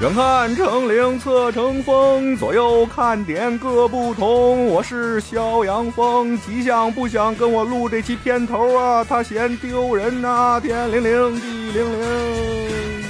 远看成岭侧成峰，左右看点各不同。我是肖阳峰，吉祥不想跟我录这期片头啊，他嫌丢人呐、天灵灵，地灵灵。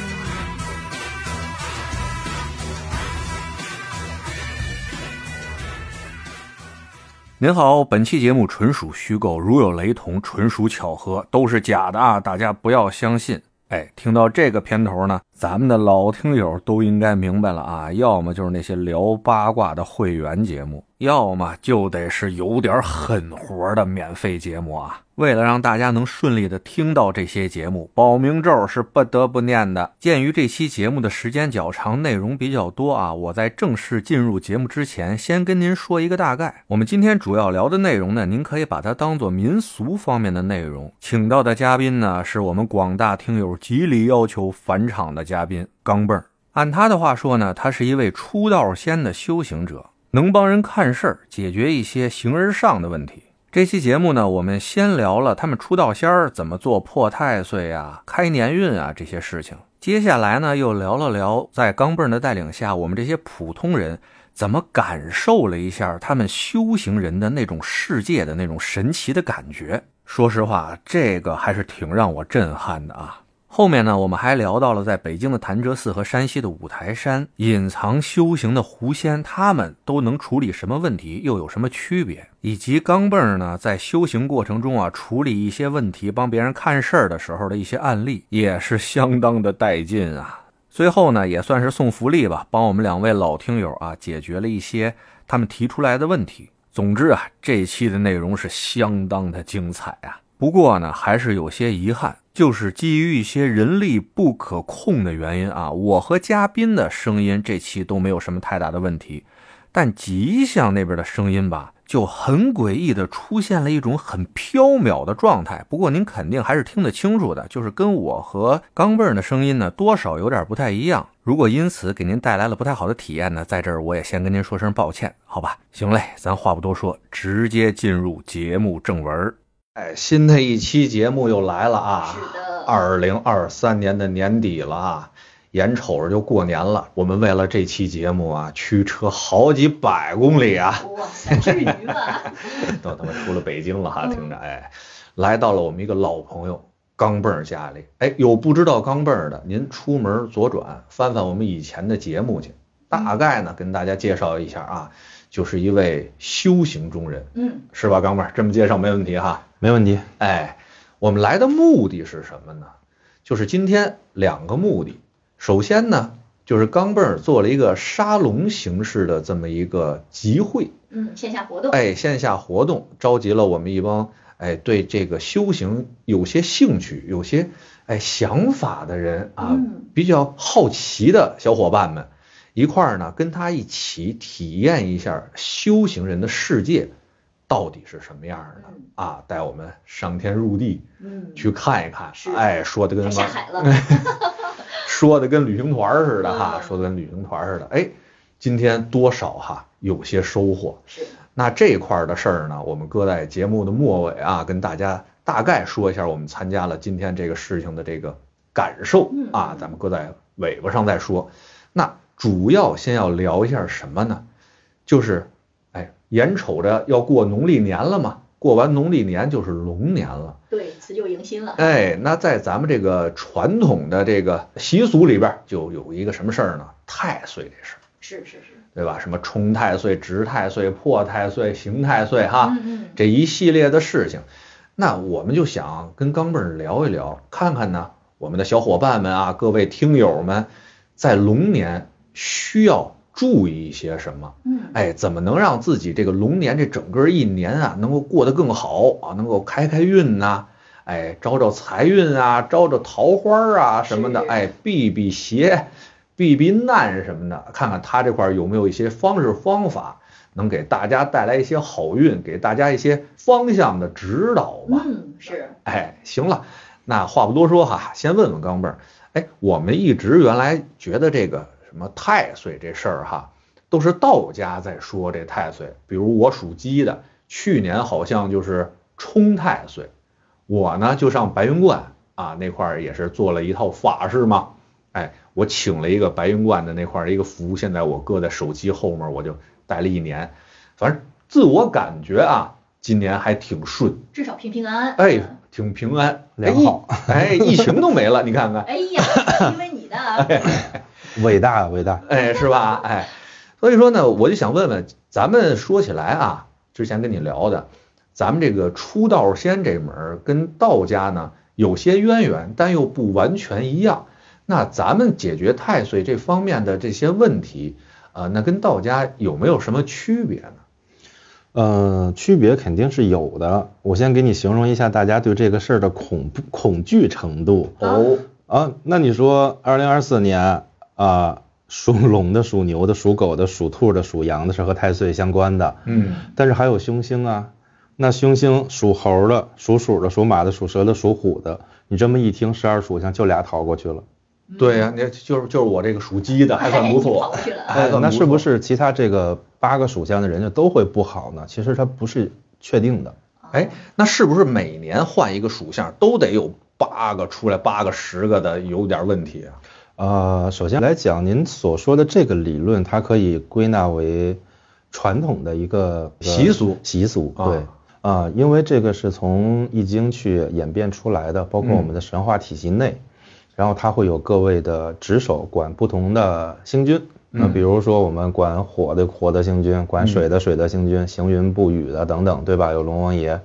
您好，本期节目纯属虚构，如有雷同，纯属巧合，都是假的啊！大家不要相信。哎，听到这个片头呢，咱们的老听友都应该明白了啊，要么就是那些聊八卦的会员节目，要么就得是有点狠活的免费节目啊。为了让大家能顺利的听到这些节目，保明咒是不得不念的。鉴于这期节目的时间较长，内容比较多啊，我在正式进入节目之前，先跟您说一个大概。我们今天主要聊的内容呢，您可以把它当做民俗方面的内容。请到的嘉宾呢，是我们广大听友极力要求返场的嘉宾钢镚儿。按他的话说呢，他是一位出道仙的修行者，能帮人看事儿，解决一些形而上的问题。这期节目呢，我们先聊了他们出道仙儿怎么做破太岁啊、开年运啊这些事情。接下来呢，又聊了聊在钢镚儿的带领下，我们这些普通人怎么感受了一下他们修行人的那种世界的那种神奇的感觉。说实话，这个还是挺让我震撼的啊。后面呢，我们还聊到了在北京的潭柘寺和山西的五台山隐藏修行的狐仙，他们都能处理什么问题，又有什么区别？以及钢镚儿呢，在修行过程中啊，处理一些问题、帮别人看事儿的时候的一些案例，也是相当的带劲啊。最后呢，也算是送福利吧，帮我们两位老听友啊，解决了一些他们提出来的问题。总之啊，这一期的内容是相当的精彩啊。不过呢，还是有些遗憾，就是基于一些人力不可控的原因啊，我和嘉宾的声音这期都没有什么太大的问题，但吉祥那边的声音吧，就很诡异的出现了一种很飘渺的状态。不过您肯定还是听得清楚的，就是跟我和钢镚儿的声音呢，多少有点不太一样。如果因此给您带来了不太好的体验呢，在这儿我也先跟您说声抱歉，好吧？行嘞，咱话不多说，直接进入节目正文儿。哎，新的一期节目又来了啊！是的二零二三年的年底了啊，眼瞅着就过年了。我们为了这期节目啊，驱车好几百公里啊，哇塞，至于吗？都他妈出了北京了哈，听着哎，来到了我们一个老朋友钢镚儿家里。哎，有不知道钢镚儿的，您出门左转，翻翻我们以前的节目去。大概呢，跟大家介绍一下啊，就是一位修行中人，嗯，是吧？钢镚儿这么介绍没问题哈。没问题。哎，我们来的目的是什么呢？就是今天两个目的。首先呢，就是钢镚儿做了一个沙龙形式的这么一个集会，嗯，线下活动，哎，线下活动，召集了我们一帮哎对这个修行有些兴趣、有些哎想法的人啊，嗯比较好奇的小伙伴们，一块儿呢跟他一起体验一下修行人的世界到底是什么样的嗯。啊，带我们上天入地嗯，去看一看是，哎，说的跟还下海了，说的跟旅行团儿似的哈，嗯。说的跟旅行团儿似的，哎，今天多少哈有些收获。是，那这块儿的事儿呢，我们搁在节目的末尾啊，跟大家大概说一下我们参加了今天这个事情的这个感受。嗯。啊，咱们搁在尾巴上再说。那主要先要聊一下什么呢？就是，哎，眼瞅着要过农历年了嘛，过完农历年就是龙年了。对，辞旧迎新了，哎，那在咱们这个传统的这个习俗里边，就有一个什么事儿呢？太岁这事儿，是是是，对吧？什么冲太岁、值太岁、破太岁、刑太岁，哈，这一系列的事情。那我们就想跟钢镚儿聊一聊，看看呢，我们的小伙伴们啊，各位听友们，在龙年需要注意一些什么？嗯，哎，怎么能让自己这个龙年这整个一年啊，能够过得更好啊，能够开开运呐、哎，招招财运啊，招招桃花啊什么的，是哎，避避邪，避避难什么的，看看他这块有没有一些方式方法，能给大家带来一些好运，给大家一些方向的指导吧。嗯，是，哎，行了，那话不多说哈，先问问钢镚儿，哎，我们一直原来觉得这个什么太岁这事儿哈，都是道家在说这太岁，比如我属鸡的，去年好像就是冲太岁，我呢就上白云观啊那块儿也是做了一套法事嘛，哎，我请了一个白云观的那块儿一个符，现在我搁在手机后面，我就戴了一年。反正自我感觉啊，今年还挺顺，至少平平安安。哎，挺平安，良好哎，疫情都没了，你看看，哎呀，因为你的啊，伟大伟大，哎，是吧？哎，所以说呢，我就想问问，咱们说起来啊，之前跟你聊的，咱们这个出道仙这门跟道家呢有些渊源，但又不完全一样。那咱们解决太岁这方面的这些问题，呃，那跟道家有没有什么区别呢？呃，区别肯定是有的。我先给你形容一下大家对这个事儿的恐怖恐惧程度哦，啊。那你说，二零二四年啊，属龙的、属牛的、属狗的、属兔的、属羊的是和太岁相关的，嗯，但是还有凶星啊。那凶星属猴的、属鼠的、属马的、属蛇的、属虎的，你这么一听，十二属相就俩逃过去了。对呀、那就是就是我这个属鸡的还算不错过，去了啊。还算不那是不是其他这个八个属相的人就都会不好呢？其实它不是确定的。哎，那是不是每年换一个属相都得有八个出来，八个十个的，有点问题啊？呃，首先来讲，您所说的这个理论，它可以归纳为传统的一个习俗习俗啊对啊、因为这个是从易经去演变出来的，包括我嗯们的神话体系内，然后它会有各位的职守管不同的星君。那嗯比如说我们管火的火的星君，管水的水的星君，行云布雨的等等，对吧？有龙王爷，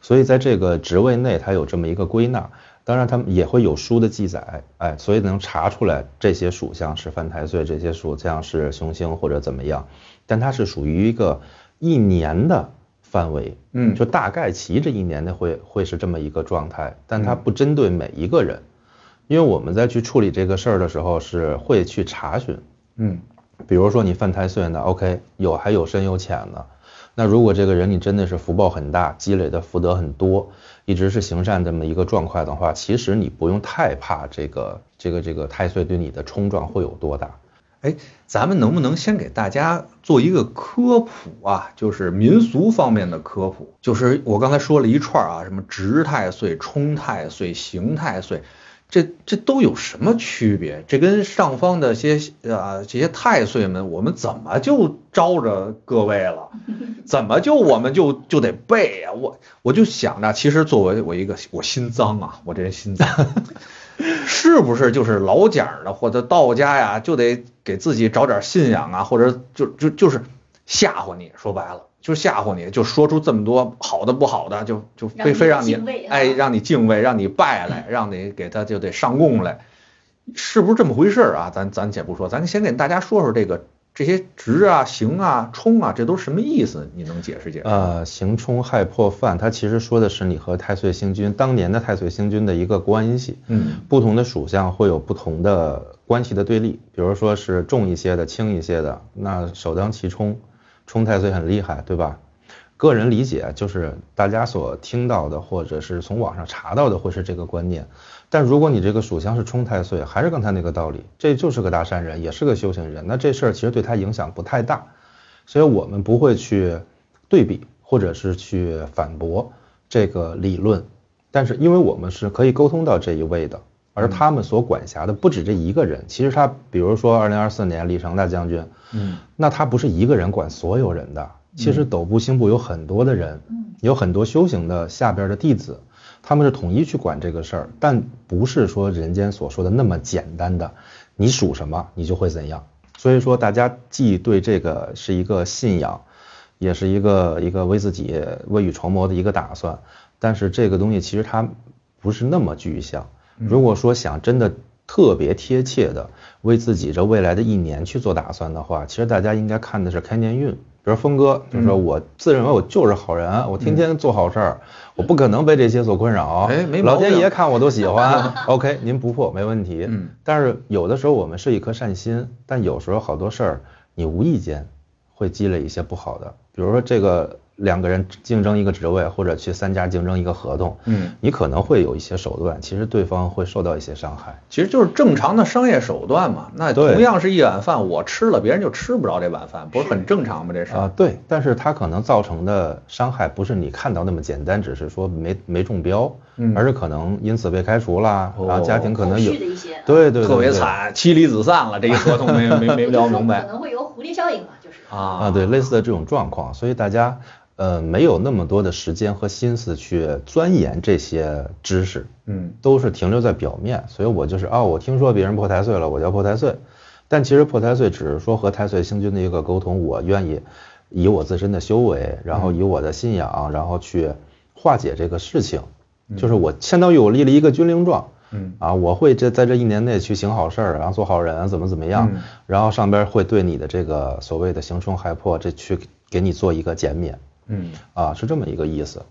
所以在这个职位内，它有这么一个归纳。当然，他们也会有书的记载，哎，所以能查出来这些属相是犯太岁，这些属相是凶星或者怎么样。但它是属于一个一年的范围，嗯。就大概其这一年的会会是这么一个状态，但它不针对每一个人，因为我们在去处理这个事儿的时候是会去查询，嗯。比如说你犯太岁呢，OK，有还有深有浅的。那如果这个人你真的是福报很大，积累的福德很多，一直是行善这么一个状况的话，其实你不用太怕这个这个这个太岁对你的冲撞会有多大。哎，咱们能不能先给大家做一个科普啊？就是民俗方面的科普。就是我刚才说了一串啊，什么值太岁、冲太岁、刑太岁，这这都有什么区别？这跟上方的些啊这些太岁们，我们怎么就招着各位了？怎么就我们就就得背呀、我我就想着，其实作为我一个我心脏啊，我这人心脏。是不是就是老讲儿的或者道家呀，就得给自己找点信仰啊，或者就就就是吓唬你，说白了就吓唬你，就说出这么多好的不好的，就就非非让你敬畏啊哎让你敬畏，让你拜来，让你给他就得上供来，是不是这么回事儿啊？咱咱且不说，咱先给大家说说这个这些值啊、行啊、冲啊，这都是什么意思？你能解释解释？呃，行冲害破犯，它其实说的是你和太岁星君当年的太岁星君的一个关系。嗯不同的属相会有不同的关系的对立，比如说是重一些的、轻一些的，那首当其冲，冲太岁很厉害，对吧？个人理解就是大家所听到的，或者是从网上查到的，会是这个观念。但如果你这个属相是冲太岁，还是刚才那个道理，这就是个大善人，也是个修行人，那这事儿其实对他影响不太大，所以我们不会去对比或者是去反驳这个理论。但是因为我们是可以沟通到这一位的，而他们所管辖的不止这一个人。其实他，比如说二零二四年李成大将军，嗯那他不是一个人管所有人的。其实斗部星部有很多的人，有很多修行的下边的弟子，他们是统一去管这个事儿，但不是说人间所说的那么简单的，你属什么你就会怎样。所以说，大家既对这个是一个信仰，也是一个一个为自己未雨绸缪的一个打算，但是这个东西其实它不是那么具象。如果说想真的特别贴切的为自己这未来的一年去做打算的话，其实大家应该看的是开年运。比如峰哥就说我自认为我就是好人，我天天做好事儿，我不可能被这些所困扰。老天爷看我都喜欢。OK，您不破没问题。嗯，但是有的时候我们是一颗善心，但有时候好多事儿你无意间会积累一些不好的。比如说这个。两个人竞争一个职位，或者去三家竞争一个合同，嗯，你可能会有一些手段，其实对方会受到一些伤害，其实就是正常的商业手段嘛。那同样是一碗饭，我吃了，别人就吃不着这碗饭，不是很正常吗？这事啊，对，但是它可能造成的伤害不是你看到那么简单，只是说没没中标，而是可能因此被开除啦，然后家庭可能有对对特别惨，妻离子散了，这一合同 没没没聊明白，可能会有蝴蝶效应嘛，就是啊啊，对，类似的这种状况，所以大家。呃，没有那么多的时间和心思去钻研这些知识，嗯，都是停留在表面，所以我就是啊，我听说别人破太岁了，我叫破太岁，但其实破太岁只是说和太岁星君的一个沟通，我愿意以我自身的修为，然后以我的信仰，然后去化解这个事情，就是我相当于我立了一个军令状，嗯，啊，我会这在这一年内去行好事儿，然后做好人，怎么怎么样，然后上边会对你的这个所谓的行冲害破，这去给你做一个减免。嗯。啊，是这么一个意思，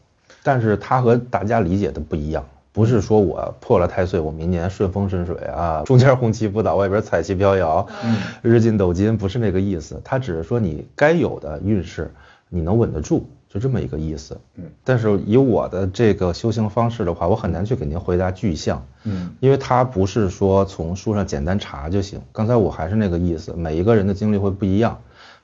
但是它和大家理解的不一样，不是说我破了太岁，我明年顺风顺水啊，中间红旗不倒，外边彩旗飘摇，嗯，日进斗金，不是那个意思，它只是说你该有的运势你能稳得住，就这么一个意思。嗯，但是以我的这个修行方式的话，我很难去给您回答具象，嗯，因为它不是说从书上简单查就行。刚才我还是那个意思，每一个人的经历会不一样。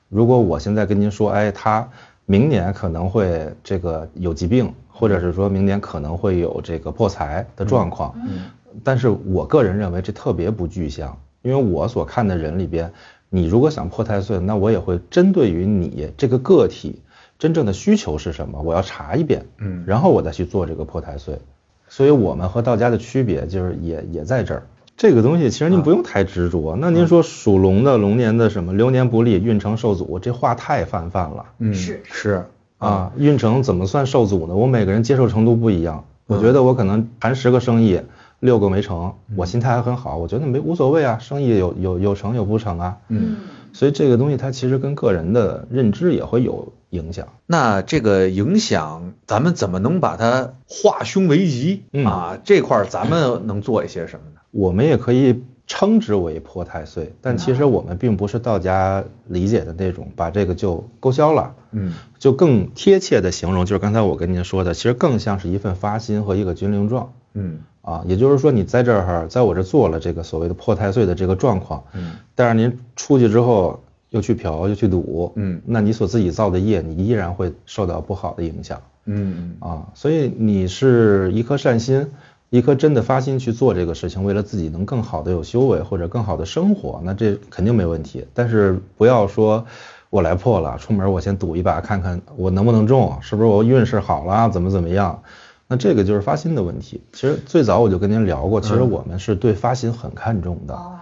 如果我现在跟您说，哎，他。明年可能会这个有疾病，或者是说明年可能会有这个破财的状况。嗯，但是我个人认为这特别不具象，因为我所看的人里边，你如果想破太岁，那我也会针对于你这个个体真正的需求是什么，我要查一遍。嗯，然后我再去做这个破太岁。所以我们和道家的区别就是也也在这儿。这个东西其实您不用太执着。那您说属龙的龙年的什么流年不利，运程受阻，这话太泛泛了。嗯，是是啊，运程怎么算受阻呢？我每个人接受程度不一样。我觉得我可能谈十个生意，六个没成，我心态还很好，我觉得没无所谓啊，生意有有有成有不成啊。嗯。所以这个东西它其实跟个人的认知也会有影响。那这个影响，咱们怎么能把它化凶为吉啊？这块咱们能做一些什么呢？我们也可以称之为破太岁，但其实我们并不是道家理解的那种，把这个就勾销了。嗯，就更贴切的形容，就是刚才我跟您说的，其实更像是一份发心和一个军令状。嗯，啊，也就是说你在这儿，在我这做了这个所谓的破太岁的这个状况。嗯，但是您出去之后又去嫖又去赌，嗯，那你所自己造的业，你依然会受到不好的影响。嗯啊，所以你是一颗善心。一颗真的发心去做这个事情，为了自己能更好的有修为或者更好的生活，那这肯定没问题。但是不要说我来破了，出门我先赌一把，看看我能不能中，是不是我运势好了，怎么怎么样？那这个就是发心的问题。其实最早我就跟您聊过，其实我们是对发心很看重的。哦，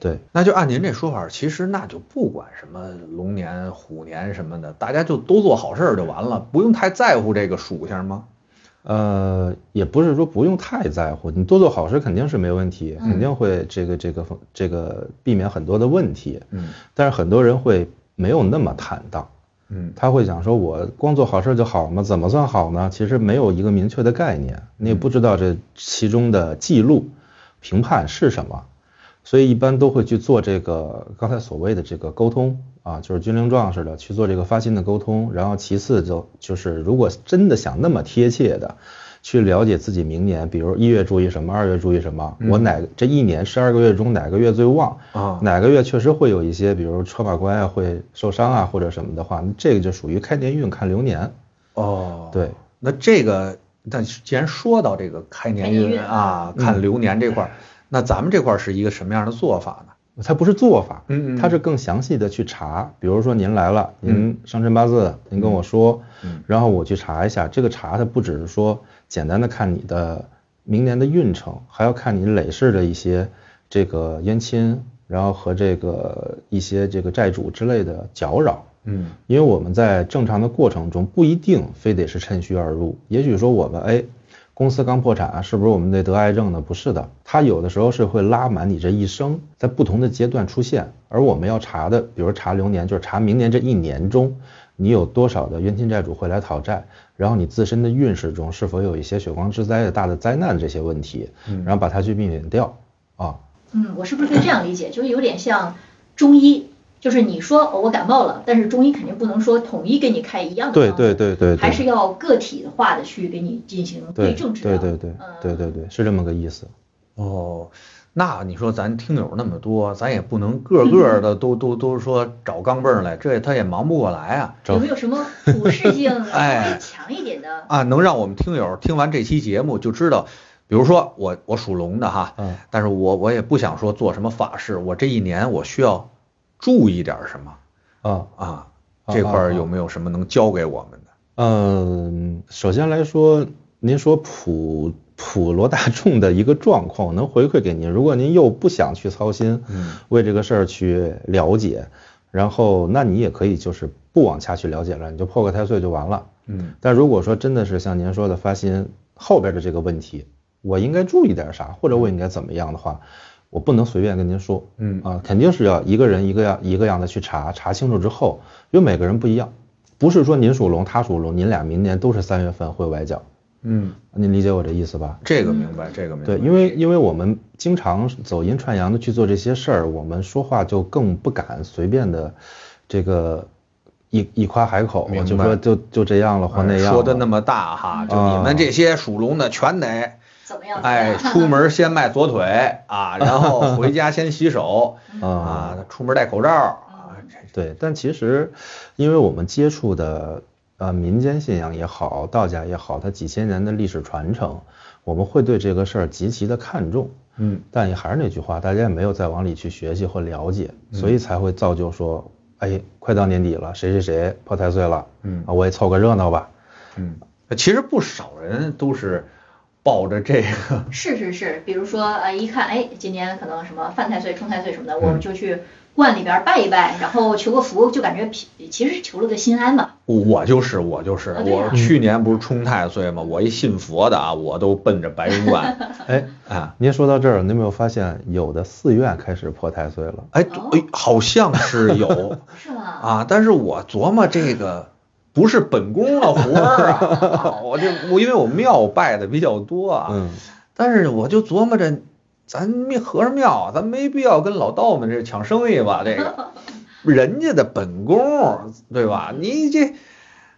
对。那就按您这说法，其实那就不管什么龙年、虎年什么的，大家就都做好事就完了，不用太在乎这个属性吗？呃，也不是说不用太在乎，你多做好事肯定是没问题，肯定会这个这个这个避免很多的问题。嗯，但是很多人会没有那么坦荡。嗯，他会想说，我光做好事就好吗？怎么算好呢？其实没有一个明确的概念，你也不知道这其中的记录评判是什么，所以一般都会去做这个刚才所谓的这个沟通。啊，就是军令状似的去做这个发心的沟通，然后其次就就是如果真的想那么贴切的去了解自己明年，比如一月注意什么，二月注意什么，我哪这一年十二个月中哪个月最旺啊？哪个月确实会有一些，比如车马关啊会受伤啊或者什么的话，那这个就属于开年运看流年。哦，对，那这个但既然说到这个开年运啊看流年这块，那咱们这块是一个什么样的做法呢？它不是做法，嗯嗯，它是更详细的去查，比如说您来了，您生辰八字，您跟我说，嗯，然后我去查一下，这个查它不只是说简单的看你的明年的运程，还要看你累世的一些这个冤亲，然后和这个一些这个债主之类的搅扰，嗯，因为我们在正常的过程中不一定非得是趁虚而入，也许说我们哎。公司刚破产，是不是我们得得癌症呢？不是的，它有的时候是会拉满你这一生，在不同的阶段出现。而我们要查的，比如查流年，就是查明年这一年中，你有多少的冤亲债主会来讨债，然后你自身的运势中是否有一些血光之灾的大的灾难这些问题，然后把它去避免掉啊。嗯，我是不是可以这样理解？就是有点像中医。就是你说我感冒了，但是中医肯定不能说统一给你开一样的对对对对，还是要个体化的去给你进行对症治疗。对对对，对对对，是这么个意思。哦，那你说咱听友那么多，咱也不能个个的都 都都说找钢镚来，这他也忙不过来啊。有没有什么普适性 哎强一点的啊？能让我们听友听完这期节目就知道，比如说我我属龙的哈，嗯，但是我我也不想说做什么法事，我这一年我需要。注意点什么？啊啊，这块有没有什么能教给我们的？嗯，首先来说，您说普普罗大众的一个状况能回馈给您。如果您又不想去操心，嗯为这个事儿去了解，然后那你也可以就是不往下去了解了，你就破个太岁就完了。嗯。但如果说真的是像您说的发心后边的这个问题，我应该注意点啥，或者我应该怎么样的话？我不能随便跟您说，嗯。啊，肯定是要一个人一个样一个样的去查，查清楚之后，因为每个人不一样，不是说您属龙，他属龙，您俩明年都是三月份会崴脚，嗯，您理解我这意思吧？这个明白，这个明白。对，因为因为我们经常走阴串阳的去做这些事儿，我们说话就更不敢随便的这个一一夸海口，就说就就这样了或那样，说的那么大哈，就你们这些属龙的全得。怎么样？哎，出门先迈左腿 啊，然后回家先洗手 啊，出门戴口罩啊。对，但其实，因为我们接触的呃民间信仰也好，道家也好，它几千年的历史传承，我们会对这个事儿极其的看重。嗯。但也还是那句话，大家也没有再往里去学习或了解，所以才会造就说，哎，快到年底了，谁谁谁破太岁了，嗯，啊，我也凑个热闹吧。嗯，其实不少人都是。抱着这个 是是是，比如说呃，一看哎，今年可能什么犯太岁、冲太岁什么的，我们就去观里边拜一拜，然后求个福，就感觉其实是求了个心安嘛。我就是我就是，我去年不是冲太岁嘛，我一信佛的啊，我都奔着白云观。哎啊，您说到这儿，您有没有发现有的寺院开始破太岁了？哎哎，好像是有，是吗？啊，但是我琢磨这个。不是本宫的活儿啊！我这我因为我庙拜的比较多啊，嗯，但是我就琢磨着，咱和尚庙，咱没必要跟老道们这抢生意吧？这个 人家的本宫，对吧？你这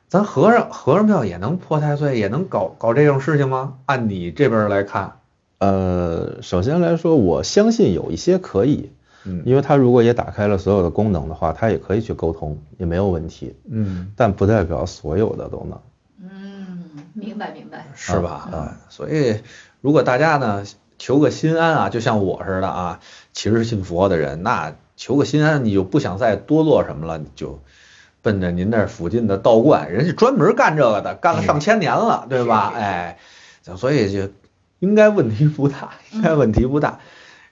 咱和尚和尚庙也能破太岁，也能搞搞这种事情吗？按你这边来看，呃，首先来说，我相信有一些可以。嗯，因为他如果也打开了所有的功能的话，他也可以去沟通，也没有问题。嗯，但不代表所有的都能。嗯，明白明白，是吧？啊，所以如果大家呢求个心安啊，就像我似的啊，其实信佛的人，那求个心安，你就不想再多做什么了，你就奔着您那附近的道观，人家专门干这个的，干了上千年了，对吧？哎，所以就应该问题不大，应该问题不大。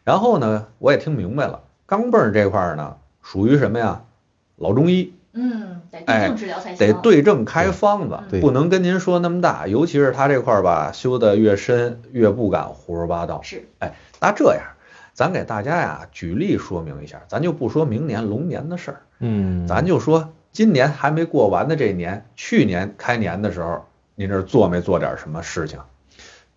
然后呢，我也听明白了，钢镚这块儿呢，属于什么呀？老中医，嗯，得对症治疗才行，得对症开方子，不能跟您说那么大，尤其是他这块儿吧，修的越深，越不敢胡说八道。是，哎，那这样，咱给大家呀举例说明一下，咱就不说明年龙年的事儿，嗯，咱就说今年还没过完的这年，去年开年的时候，您这做没做点什么事情？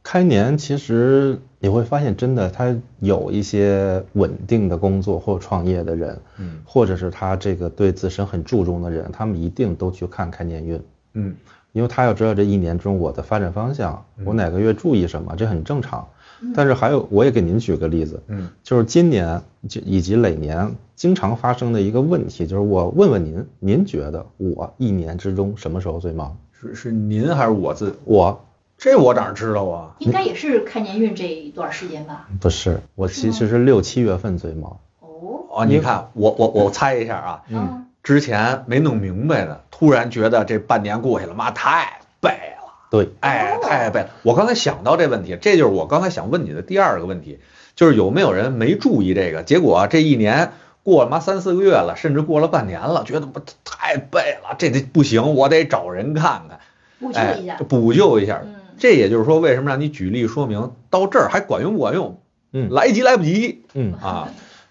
开年其实你会发现，真的他有一些稳定的工作或创业的人，嗯，或者是他这个对自身很注重的人，他们一定都去看开年运，嗯，因为他要知道这一年中我的发展方向，我哪个月注意什么，这很正常。但是还有，我也给您举个例子，嗯，就是今年就以及累年经常发生的一个问题，就是我问问您，您觉得我一年之中什么时候最忙？是是您还是我自我？这我哪知道啊？应该也是开年运这一段时间吧？不是，我其实是六七月份最忙。哦，啊，你看，我我我猜一下啊，嗯，之前没弄明白的，突然觉得这半年过去了，妈太背了。对，哎，太背了。我刚才想到这问题，这就是我刚才想问你的第二个问题，就是有没有人没注意这个？结果这一年过了妈三四个月了，甚至过了半年了，觉得不太背了，这得不行，我得找人看看，补救一下，补救一下。这也就是说，为什么让你举例说明到这儿还管用不管用？嗯，来及来不及。嗯啊，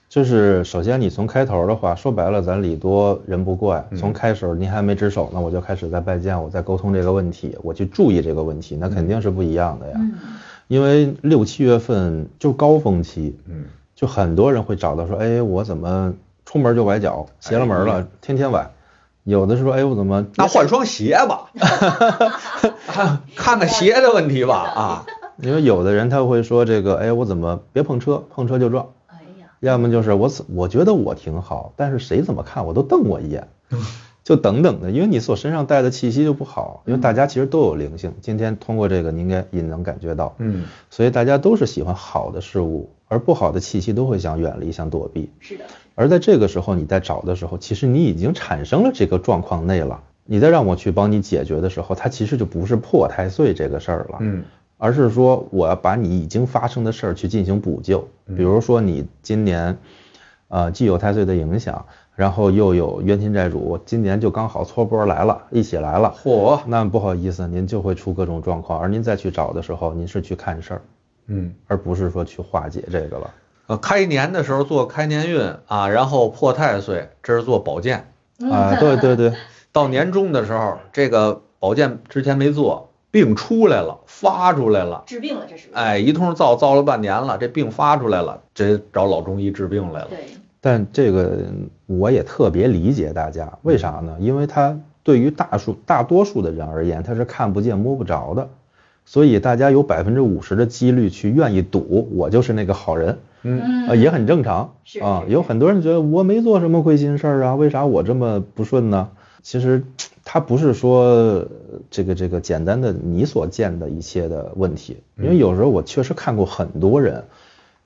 就是首先你从开头的话说白了，咱礼多人不怪。从开始您还没值守呢，我就开始在拜见，我在沟通这个问题，我去注意这个问题，那肯定是不一样的呀。因为六七月份就高峰期，嗯，就很多人会找到说，哎，我怎么出门就崴脚，邪了门了，天天崴。有的说，哎，我怎么那换双鞋吧？看看鞋的问题吧 啊！因为有的人他会说这个，哎，我怎么别碰车，碰车就撞。哎呀，要么就是我我觉得我挺好，但是谁怎么看我都瞪我一眼，就等等的，因为你所身上带的气息就不好。因为大家其实都有灵性，今天通过这个，你应该也能感觉到，嗯，所以大家都是喜欢好的事物，而不好的气息都会想远离、想躲避。是的，而在这个时候，你在找的时候，其实你已经产生了这个状况内了。你再让我去帮你解决的时候，它其实就不是破太岁这个事儿了，嗯，而是说我要把你已经发生的事儿去进行补救。比如说你今年，呃，既有太岁的影响，然后又有冤亲债主，今年就刚好搓波来了，一起来了，嚯，那不好意思，您就会出各种状况。而您再去找的时候，您是去看事儿，嗯，而不是说去化解这个了。呃，开年的时候做开年运啊，然后破太岁，这是做保健。啊，对对 对，到年终的时候，这个保健之前没做，病出来了，发出来了，治病了，这是。哎，一通造造了半年了，这病发出来了，这找老中医治病来了。对，但这个我也特别理解大家，为啥呢？因为他对于大数大多数的人而言，他是看不见摸不着的，所以大家有百分之五十的几率去愿意赌，我就是那个好人，嗯，啊，也很正常是啊。有很多人觉得我没做什么亏心事儿啊，为啥我这么不顺呢？其实他不是说这个这个简单的你所见的一切的问题，因为有时候我确实看过很多人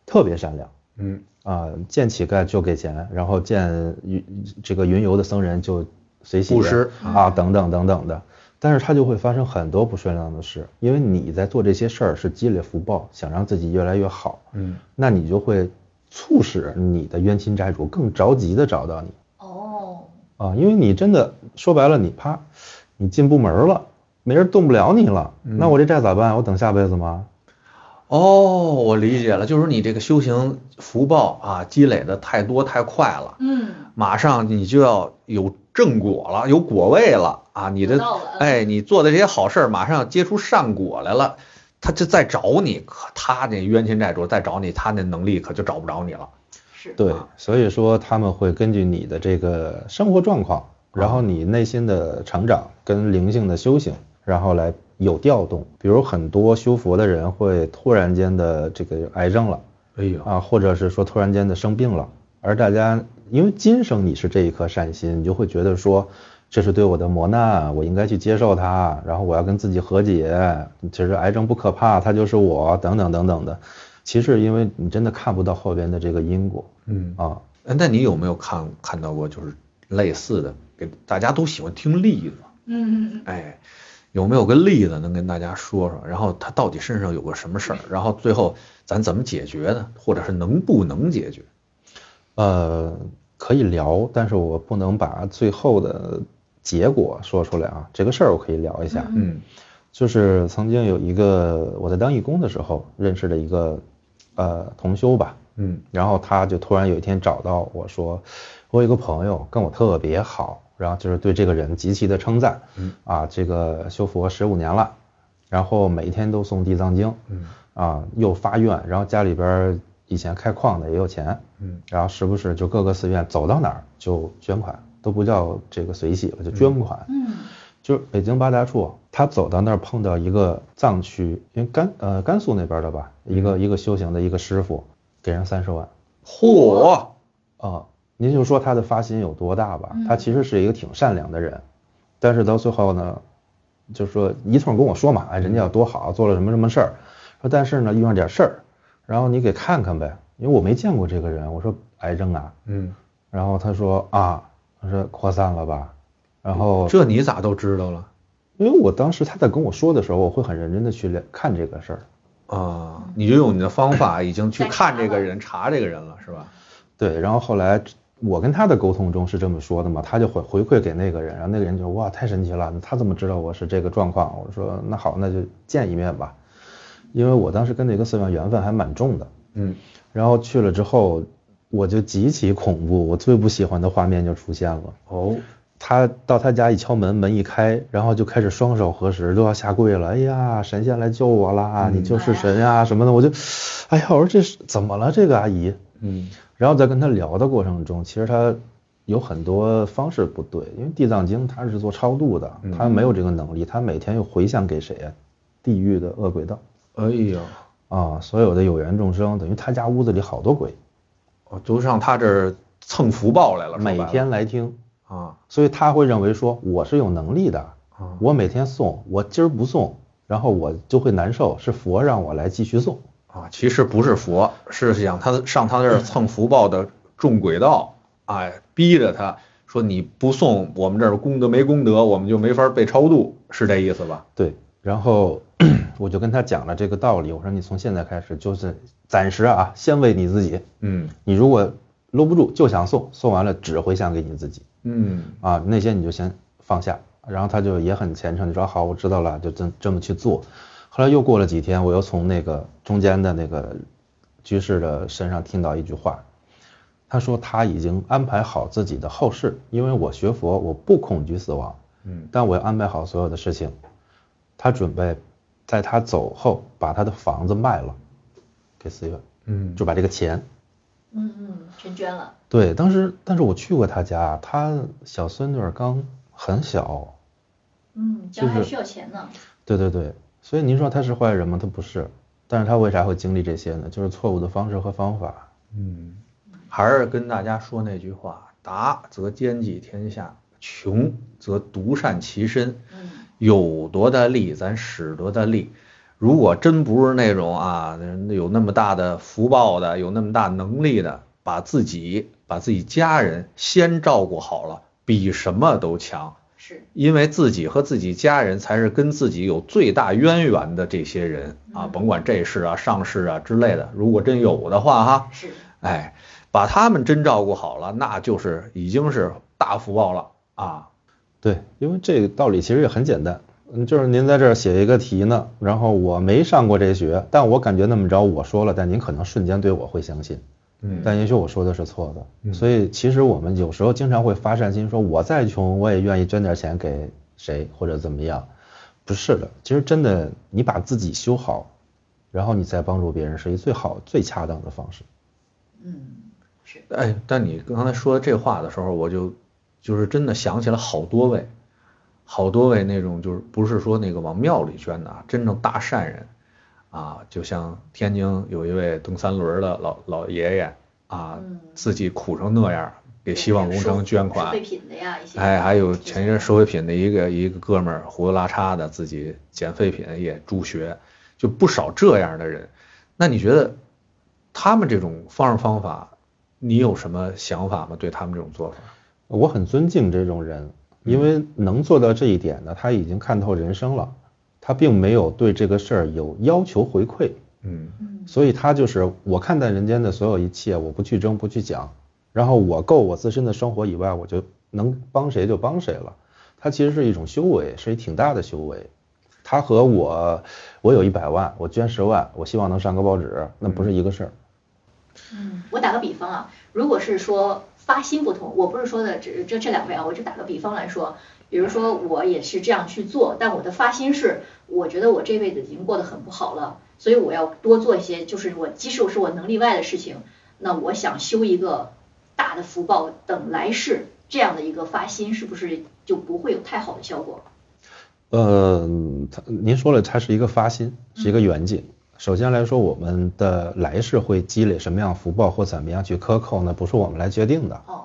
特别善良。嗯，啊，见乞丐就给钱，然后见云这个云游的僧人就随喜布施啊，等等等等的。但是它就会发生很多不顺当的事，因为你在做这些事儿是积累福报，想让自己越来越好，嗯，那你就会促使你的冤亲债主更着急的找到你哦，啊，因为你真的说白了，你啪，你进部门了，没人动不了你了，那我这债咋办？我等下辈子吗？哦，我理解了，就是你这个修行福报啊，积累的太多太快了，嗯，马上你就要有正果了，有果位了啊！你的哎，你做的这些好事儿，马上要结出善果来了，他就再找你，可他那冤亲债主再找你，他那能力可就找不着你了。是，对，所以说他们会根据你的这个生活状况，然后你内心的成长跟灵性的修行，然后来有调动。比如很多修佛的人会突然间的这个癌症了哎呦，啊，或者是说突然间的生病了，而大家因为今生你是这一颗善心，你就会觉得说这是对我的磨难，我应该去接受它，然后我要跟自己和解。其实癌症不可怕，它就是我，等等等等的。其实因为你真的看不到后边的这个因果嗯，啊，哎那你有没有看看到过就是类似的？给大家都喜欢听例子，嗯嗯哎，有没有个例子能跟大家说说？然后他到底身上有个什么事儿？然后最后咱怎么解决呢？或者是能不能解决？呃，可以聊，但是我不能把最后的结果说出来啊。这个事儿我可以聊一下，嗯。就是曾经有一个我在当义工的时候认识的一个呃同修吧，嗯。然后他就突然有一天找到我说，我有一个朋友跟我特别好，然后就是对这个人极其的称赞，嗯。啊，这个修佛十五年了，然后每天都诵地藏经，嗯。啊，又发愿，然后家里边儿以前开矿的也有钱，嗯。然后时不时就各个寺院走到哪儿就捐款，都不叫这个随喜了，就捐款。嗯。就是北京八大处，他走到那儿碰到一个藏区，因为甘呃甘肃那边的吧，一个一个修行的一个师傅，给人三十万。嚯，啊，您就说他的发心有多大吧？嗯。他其实是一个挺善良的人，但是到最后呢，就说一通跟我说嘛，哎，人家有多好，做了什么什么事儿，说但是呢遇上点事儿，然后你给看看呗，因为我没见过这个人，我说癌症啊，嗯，然后他说啊，他说扩散了吧，然后这你咋都知道了？因为我当时他在跟我说的时候，我会很认真的去了看这个事儿。啊，你就用你的方法 已经去看这个人，查这个人了，是吧？对，然后后来我跟他的沟通中是这么说的嘛，他就回回馈给那个人，然后那个人就哇太神奇了，他怎么知道我是这个状况？我说那好，那就见一面吧，因为我当时跟那个寺庙缘分还蛮重的。嗯然后去了之后，我就极其恐怖，我最不喜欢的画面就出现了。哦，他到他家一敲门，门一开，然后就开始双手合十，都要下跪了。哎呀，神仙来救我啦！嗯你就是神呀、什么的，我就，哎呀，我说这是怎么了？这个阿姨。嗯然后在跟他聊的过程中，其实他有很多方式不对，因为地藏经他是做超度的，他没有这个能力，他每天又回向给谁呀？地狱的恶鬼道。哎呀，啊，所有的有缘众生，等于他家屋子里好多鬼，哦，都上他这儿蹭福报来了，每天来听啊，所以他会认为说我是有能力的，啊我每天送，我今儿不送，然后我就会难受，是佛让我来继续送啊，其实不是佛，是想他上他这儿 蹭福报的众鬼道，哎，逼着他说你不送，我们这儿功德没功德，我们就没法被超度，是这意思吧？对，然后。我就跟他讲了这个道理，我说你从现在开始就是暂时啊，先为你自己，嗯，你如果搂不住就想送，送完了只回向给你自己，嗯，啊那些你就先放下，然后他就也很虔诚，就说好我知道了，就这这么去做。后来又过了几天，我又从那个中间的那个居士的身上听到一句话，他说他已经安排好自己的后事，因为我学佛我不恐惧死亡，嗯，但我要安排好所有的事情，他准备。在他走后，把他的房子卖了，给寺院，嗯，就把这个钱，嗯嗯，全捐了。对，当时，但是我去过他家，他小孙女刚很小，嗯，家还需要钱呢。对对对，所以您说他是坏人吗？他不是，但是他为啥会经历这些呢？就是错误的方式和方法。嗯，还是跟大家说那句话：达则兼济天下，穷则独善其身。嗯。有多大力，咱使多大力。如果真不是那种啊，有那么大的福报的，有那么大能力的，把自己、把自己家人先照顾好了，比什么都强。是，因为自己和自己家人才是跟自己有最大渊源的这些人啊，甭管这事啊、上世啊之类的，如果真有的话哈，是，哎，把他们真照顾好了，那就是已经是大福报了啊。对，因为这个道理其实也很简单，嗯，就是您在这儿写一个题呢，然后我没上过这学，但我感觉那么着我说了，但您可能瞬间对我会相信，嗯，但也许我说的是错的，所以其实我们有时候经常会发善心，说我再穷我也愿意捐点钱给谁或者怎么样，不是的，其实真的你把自己修好，然后你再帮助别人是一最好最恰当的方式。嗯，是。哎，但你刚才说这话的时候，我就。就是真的想起了好多位，好多位那种就是不是说那个往庙里捐的啊，真正大善人啊，就像天津有一位蹬三轮的老老爷爷啊，自己苦成那样，给希望工程捐款，收废品的呀，哎，还有前一阵收废品的一个一个哥们儿胡子拉碴的，自己捡废品也助学，就不少这样的人。那你觉得他们这种方式方法，你有什么想法吗？对他们这种做法？我很尊敬这种人，因为能做到这一点呢，他已经看透人生了，他并没有对这个事儿有要求回馈，嗯，所以他就是我看待人间的所有一切，我不去争不去讲，然后我够我自身的生活以外，我就能帮谁就帮谁了。他其实是一种修为，是一挺大的修为。他和我，我有一百万，我捐十万，我希望能上个报纸，那不是一个事儿。嗯，我打个比方啊，如果是说。发心不同，我不是说的这这这两位啊，我就打个比方来说，比如说我也是这样去做，但我的发心是，我觉得我这辈子已经过得很不好了，所以我要多做一些，就是我即使是我能力外的事情，那我想修一个大的福报，等来世这样的一个发心，是不是就不会有太好的效果？呃，他您说了，它是一个发心，是一个远景。首先来说，我们的来世会积累什么样福报或怎么样去克扣呢？不是我们来决定的。哦。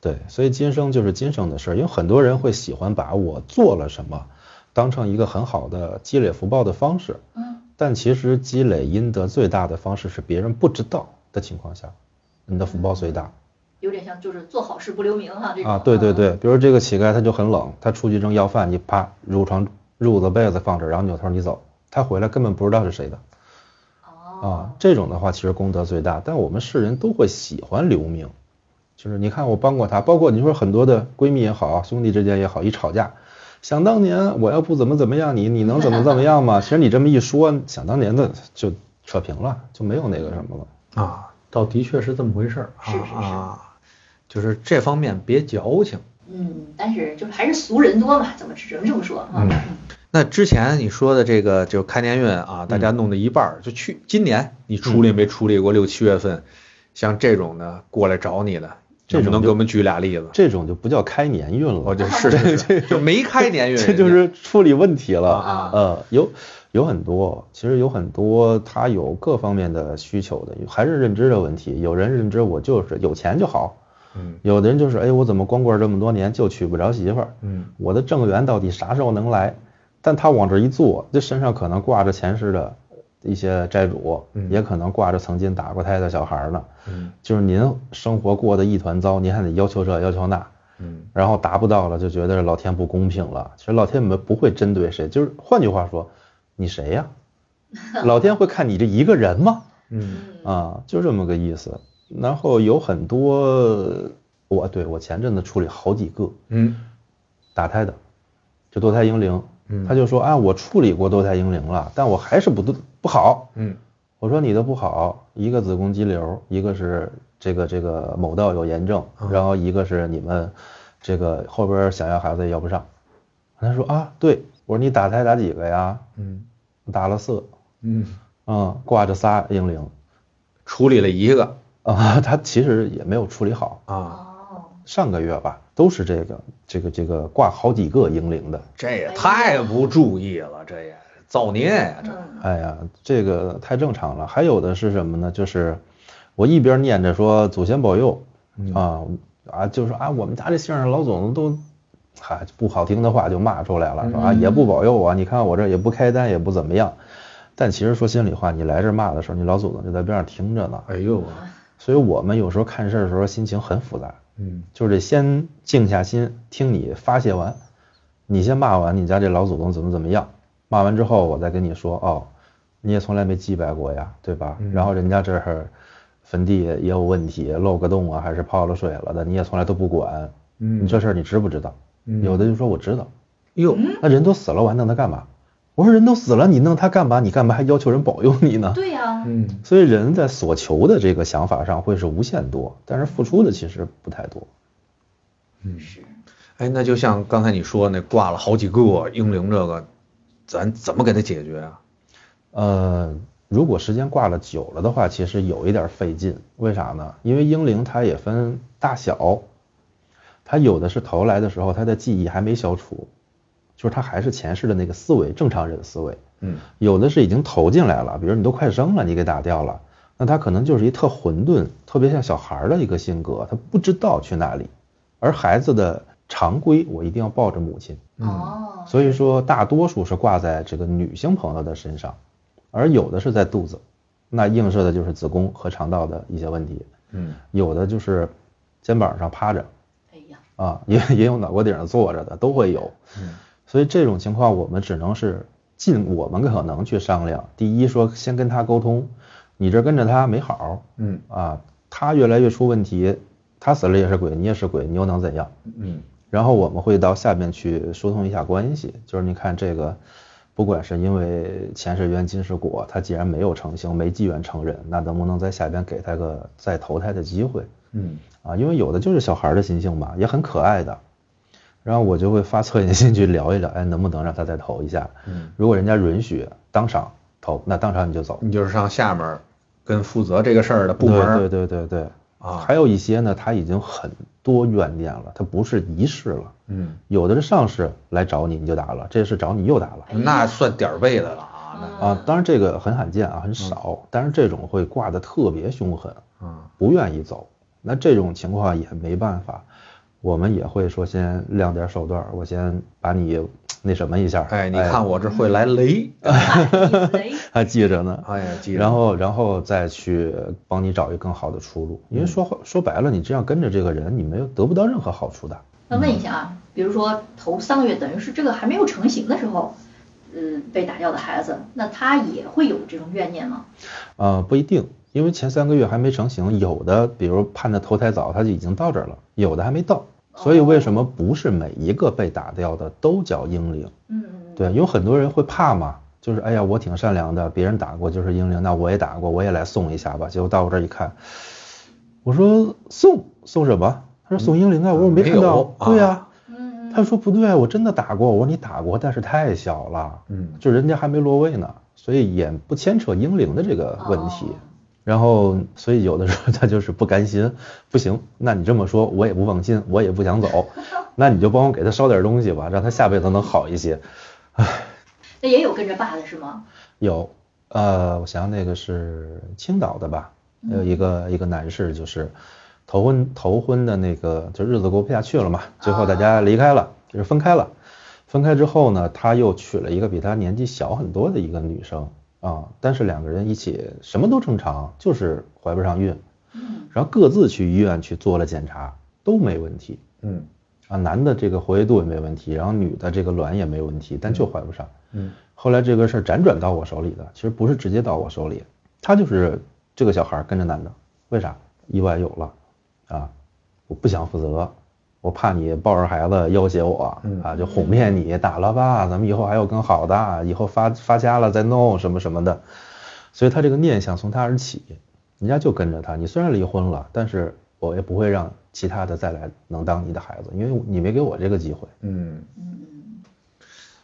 对，所以今生就是今生的事儿。因为很多人会喜欢把我做了什么当成一个很好的积累福报的方式。嗯。但其实积累阴德最大的方式是别人不知道的情况下，你的福报最大。有点像就是做好事不留名哈这种。啊，对对对，比如这个乞丐他就很冷，他出去扔要饭，你啪褥床褥子被子放这，然后扭头你走，他回来根本不知道是谁的。啊，这种的话其实功德最大，但我们世人都会喜欢留名，就是你看我帮过他，包括你说很多的闺蜜也好，兄弟之间也好，一吵架，想当年我要不怎么怎么样，你你能怎么怎么样吗？其实你这么一说，想当年的就扯平了，就没有那个什么了。啊，倒的确是这么回事儿，是是是，就是这方面别矫情，嗯，但是就是还是俗人多嘛，怎么只能这么说啊？那之前你说的这个就开年运啊，大家弄的一半儿，就去今年你处理没处理过六七月份像这种的过来找你的，这种能给我们举俩例子？这种就不叫开年运了，哦，就是是是，就没开年运，这就是处理问题了。啊呃，有有很多，其实有很多他有各方面的需求的，还是认知的问题。有人认知我就是有钱就好，嗯有的人就是哎，我怎么光棍这么多年就娶不着媳妇儿？嗯我的正缘到底啥时候能来？但他往这一坐，这身上可能挂着前世的一些债主，嗯也可能挂着曾经打过胎的小孩呢。嗯就是您生活过得一团糟，您还得要求这要求那，嗯然后达不到了就觉得老天不公平了。其实老天没不会针对谁，就是换句话说，你谁呀？老天会看你这一个人吗？嗯啊，就这么个意思。然后有很多，我对我前阵子处理好几个嗯打胎的，就堕胎婴灵，嗯。他就说啊，我处理过堕胎婴灵了，但我还是不不好。嗯。我说你的不好，一个子宫肌瘤，一个是这个这个某道有炎症，啊然后一个是你们这个后边想要孩子也要不上。他说啊，对，我说你打胎打几个呀？嗯。打了四，嗯，嗯，挂着仨婴灵。处理了一个。啊，他其实也没有处理好，啊，哦，上个月吧，都是这个这个这个挂好几个英灵的。这也太不注意了，这也造孽呀，这嗯哎呀，这个太正常了。还有的是什么呢？就是我一边念着说祖先保佑嗯啊啊，就是啊，我们家这姓儿老总都，嗨、不好听的话就骂出来了，说啊嗯也不保佑我，你看我这也不开单，也不怎么样。但其实说心里话，你来这儿骂的时候，你老祖宗就在边上听着呢。哎呦，所以我们有时候看事儿的时候心情很复杂，嗯就是得先静下心听你发泄完，你先骂完你家这老祖宗怎么怎么样，骂完之后我再跟你说哦，你也从来没祭拜过呀，对吧？嗯然后人家这儿坟地也有问题，漏个洞啊，还是泡了水了的，你也从来都不管，嗯你这事儿你知不知道？嗯有的就说我知道，哟，那人都死了，我还弄他干嘛？我说人都死了，你弄他干嘛？你干嘛还要求人保佑你呢？对呀，嗯所以人在所求的这个想法上会是无限多，但是付出的其实不太多。嗯，是，哎，那就像刚才你说那挂了好几个婴灵，这个咱怎么给它解决啊？呃，如果时间挂了久了的话，其实有一点费劲。为啥呢？因为婴灵它也分大小，它有的是投来的时候，它的记忆还没消除，就是他还是前世的那个思维，正常人思维。嗯有的是已经投进来了，比如你都快生了，你给打掉了，那他可能就是一特混沌，特别像小孩儿的一个性格，他不知道去哪里。而孩子的常规，我一定要抱着母亲。哦，所以说，大多数是挂在这个女性朋友的身上，而有的是在肚子，那映射的就是子宫和肠道的一些问题；嗯有的就是肩膀上趴着哎呀，啊，也也有脑瓜顶上坐着的，都会有。嗯所以这种情况，我们只能是尽我们可能去商量。第一，说先跟他沟通，你这跟着他没好嗯啊，他越来越出问题，他死了也是鬼，你也是鬼，你又能怎样？嗯然后我们会到下面去疏通一下关系，就是你看这个，不管是因为前世缘今世果，他既然没有成型，没机缘成人，那能不能在下边给他个再投胎的机会嗯啊？因为有的就是小孩的心性嘛，也很可爱的，然后我就会发恻隐心去聊一聊，哎，能不能让他再投一下？嗯，如果人家允许当场投，那当场你就走。你就是上下面跟负责这个事儿的部门对对对对对，啊还有一些呢，他已经很多怨念了，他不是一世了。嗯，有的是上市来找你，你就打了；这是找你又打了。那算点儿背的了啊，那啊，当然这个很罕见啊，很少，但是这种会挂的特别凶狠，嗯不愿意走。那这种情况也没办法，我们也会说先亮点手段，我先把你那什么一下。哎，你看我这会来雷，哎还 记着呢。哎呀，记着然后，然后再去帮你找一个更好的出路，因为说说白了，你这样跟着这个人，你没有得不到任何好处的。那问一下啊，比如说头三个月，等于是这个还没有成型的时候，嗯，被打掉的孩子，那他也会有这种怨念吗？呃，不一定，因为前三个月还没成型，有的比如判的投胎早，他就已经到这儿了，有的还没到。所以为什么不是每一个被打掉的都叫英灵？嗯嗯，对，有很多人会怕嘛，就是哎呀，我挺善良的，别人打过就是英灵，那我也打过，我也来送一下吧。结果到我这儿一看，我说送送什么？他说送英灵啊，我说我没看到。对呀、嗯，他说不对，我真的打过。我说你打过，但是太小了，嗯就人家还没落位呢，所以也不牵扯英灵的这个问题。哦然后所以有的时候 他就是不甘心，不行，那你这么说，我也不放心，我也不想走，那你就帮我给他烧点东西吧，让他下辈子能好一些。唉，那也有跟着爸的是吗？有，呃，我想想那个是青岛的吧，有一个一个男士就是头婚头婚的那个，就日子过不下去了嘛，最后大家离开了，就是分开了。分开之后呢，他又娶了一个比他年纪小很多的一个女生啊，但是两个人一起什么都正常，就是怀不上孕，嗯。然后各自去医院去做了检查，都没问题嗯。啊，男的这个活跃度也没问题，然后女的这个卵也没问题，但就怀不上。嗯。后来这个事儿辗转到我手里的，其实不是直接到我手里，他就是这个小孩跟着男的，为啥？意外有了啊，我不想负责，我怕你抱着孩子要挟我嗯啊，就哄骗你，打了吧，咱们以后还有更好的，以后发发家了再弄什么什么的，所以他这个念想从他而起，人家就跟着他，你虽然离婚了，但是我也不会让其他的再来能当你的孩子，因为你没给我这个机会。嗯，嗯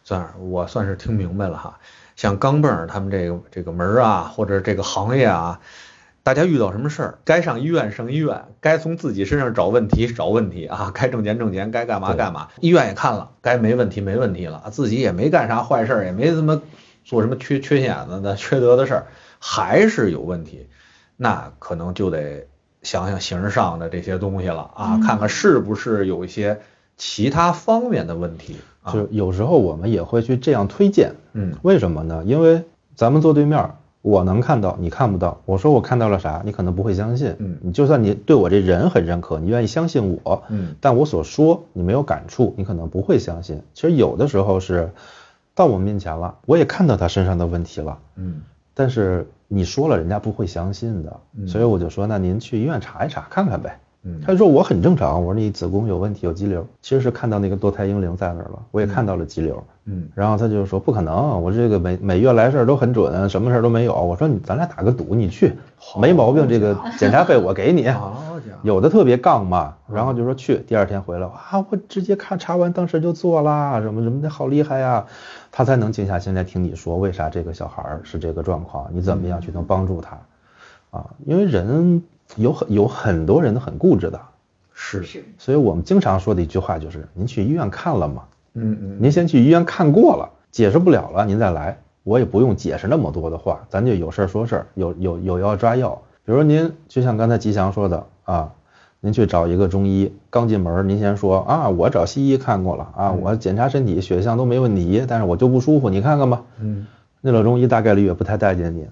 算是我算是听明白了哈。像钢镚儿他们这个这个门儿啊，或者这个行业啊，大家遇到什么事儿，该上医院上医院，该从自己身上找问题找问题啊，该挣钱挣钱，该干嘛干嘛。医院也看了，该没问题没问题了，自己也没干啥坏事儿，也没什么做什么缺缺心眼子的缺德的事儿，还是有问题，那可能就得想想形而上的这些东西了啊，嗯看看是不是有一些其他方面的问题啊。就有时候我们也会去这样推荐，嗯为什么呢？因为咱们坐对面儿，我能看到，你看不到。我说我看到了啥，你可能不会相信。嗯你就算你对我这人很认可，你愿意相信我，嗯但我所说你没有感触，你可能不会相信。其实有的时候是到我面前了，我也看到他身上的问题了，嗯但是你说了，人家不会相信的。嗯所以我就说，那您去医院查一查，看看呗。嗯他就说我很正常，我说你子宫有问题，有肌瘤，其实是看到那个堕胎婴灵在那儿了，我也看到了肌瘤。嗯然后他就说不可能，我这个每每月来事儿都很准，什么事儿都没有。我说你咱俩打个赌，你去，没毛病，这个 检查费我给你。有的特别杠嘛，然后就说去，第二天回来啊，我直接看查完当时就做啦，什么什么的，好厉害呀，他才能静下心来听你说为啥这个小孩儿是这个状况，你怎么样去能帮助他啊？因为人有很有很多人很固执的，是，是。所以我们经常说的一句话就是，您去医院看了吗？嗯嗯，您先去医院看过了，解释不了了，您再来，我也不用解释那么多的话，咱就有事儿说事儿，有有有药抓药。比如说您就像刚才吉祥说的啊，您去找一个中医，刚进门您先说啊，我找西医看过了啊，我检查身体血象都没问题，但是我就不舒服，你看看吧。嗯那老中医大概率也不太待见你，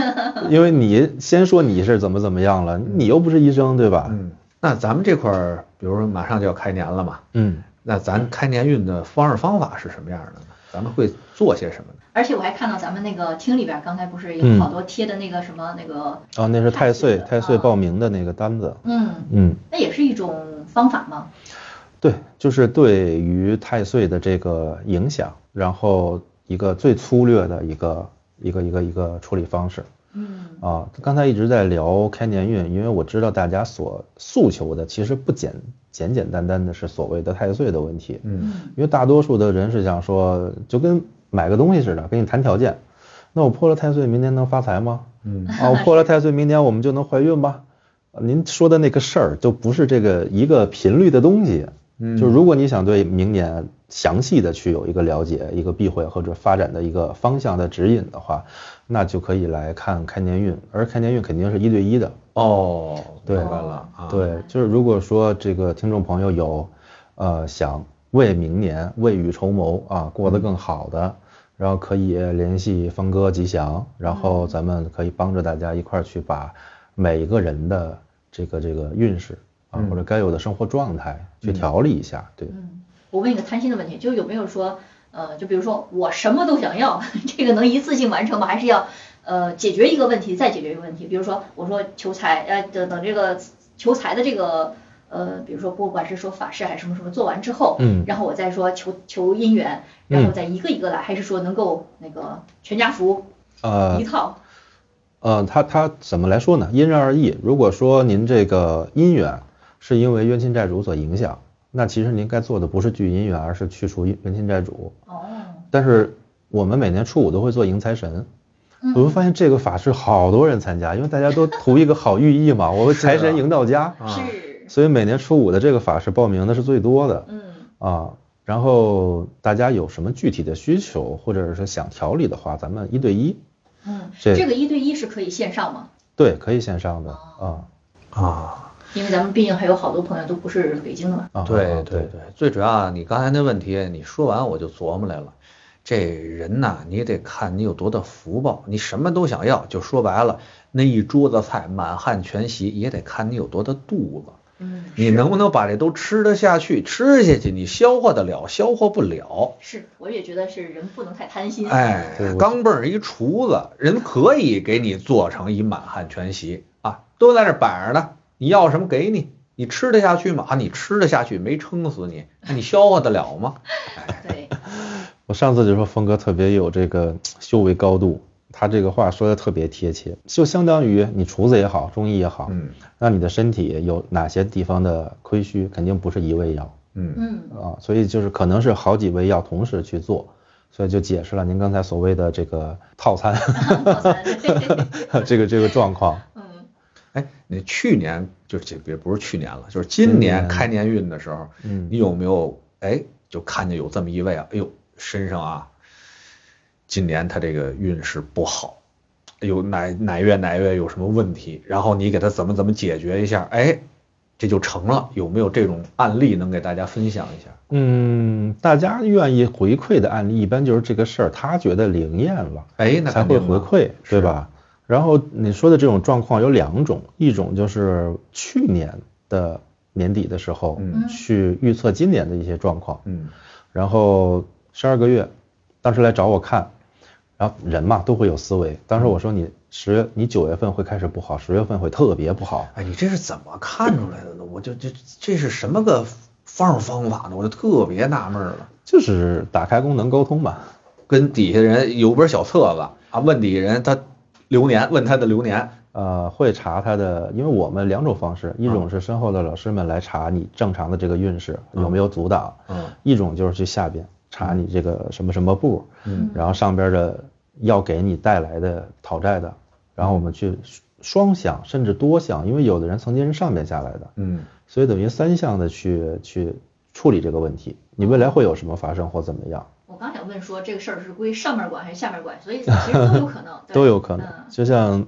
因为你先说你是怎么怎么样了，你又不是医生，对吧？嗯，那咱们这块儿，比如说马上就要开年了嘛，嗯，那咱开年运的方式方法是什么样的呢？咱们会做些什么呢？而且我还看到咱们那个厅里边，刚才不是嗯有好多贴的那个什么那个，哦，那是太岁太岁报名的那个单子，嗯，嗯。那也是一种方法吗？对，就是对于太岁的这个影响，然后一个最粗略的一个一个一个一个处理方式嗯啊。刚才一直在聊开年运，因为我知道大家所诉求的其实不简简简单单的是所谓的太岁的问题，嗯因为大多数的人是想说，就跟买个东西似的，跟你谈条件，那我破了太岁，明年能发财吗？嗯啊，我破了太岁，明年我们就能怀孕吧？呃您说的那个事儿就不是这个一个频率的东西。嗯。就如果你想对明年详细的去有一个了解、一个避讳或者发展的一个方向的指引的话，那就可以来看开年运，而开年运肯定是一对一的。哦，对明白了啊，，对，就是如果说这个听众朋友有呃想为明年未雨绸缪啊，过得更好的，然后可以联系峰哥吉祥，然后咱们可以帮着大家一块儿去把每一个人的这个这个运势或者该有的生活状态去调理一下，对。嗯，我问一个贪心的问题，就有没有说，呃，就比如说我什么都想要，这个能一次性完成吗？还是要呃解决一个问题再解决一个问题？比如说我说求财，呃等等这个求财的这个呃，比如说不管是说法事还是什么什么做完之后，嗯然后我再说求求姻缘，然后再一个一个来，还是说能够那个全家福呃一套？呃，他他怎么来说呢？因人而异。如果说您这个姻缘是因为冤亲债主所影响，那其实您该做的不是聚姻缘，而是去除冤亲债主。哦，但是我们每年初五都会做迎财神，我就发现这个法事好多人参加，因为大家都图一个好寓意嘛，我们财神迎到家，是，所以每年初五的这个法事报名的是最多的。嗯啊，然后大家有什么具体的需求，或者是想调理的话，咱们一对一，嗯，这这个一对一是可以线上吗？对，可以线上的啊啊，因为咱们毕竟还有好多朋友都不是北京的嘛。啊，对啊对对，最主要你刚才那问题你说完我就琢磨来了，这人呐，你得看你有多大福报，你什么都想要，就说白了，那一桌子菜满汉全席也得看你有多大肚子，嗯，你能不能把这都吃得下去，吃下去你消化得了，消化不了。是，我也觉得是人不能太贪心。哎钢镚儿一厨子，人可以给你做成一满汉全席啊，都在那儿摆着呢，你要什么给你，你吃得下去吗？啊，你吃得下去，没撑死你，你消化得了吗？哎，对，我上次就说峰哥特别有这个 修为高度，他这个话说的特别贴切，就相当于你厨子也好，中医也好，嗯。那你的身体有哪些地方的亏虚，肯定不是一味药。嗯。嗯，啊，所以就是可能是好几味药同时去做，所以就解释了您刚才所谓的这个套餐。这个这个状况。嗯哎，你去年就是这也不是去年了，就是今年开年运的时候，嗯你有没有哎就看见有这么一位啊？哎呦，身上啊，今年他这个运势不好，有哪哪月哪月有什么问题，然后你给他怎么怎么解决一下，哎，这就成了。有没有这种案例能给大家分享一下？嗯，大家愿意回馈的案例，一般就是这个事儿他觉得灵验了，哎，那才会回馈，对吧？然后你说的这种状况有两种，一种就是去年的年底的时候，嗯去预测今年的一些状况，嗯然后十二个月，当时来找我看，然后人嘛都会有思维，当时我说你十月你九月份会开始不好，十月份会特别不好，哎，你这是怎么看出来的呢？我就这这是什么个方方法呢？我就特别纳闷了。就是打开功能沟通吧，跟底下人有本小册子啊，问底下人他流年，问他的流年，呃，会查他的，因为我们两种方式，一种是身后的老师们来查你正常的这个运势有没有阻挡，嗯。一种就是去下边查你这个什么什么部，嗯。然后上边的要给你带来的讨债的，然后我们去双向甚至多项，因为有的人曾经是上边下来的，嗯。所以等于三项的去去处理这个问题，你未来会有什么发生或怎么样，我刚想问说这个事儿是归上面管还是下面管，所以其实 都有可能，都有可能。嗯就像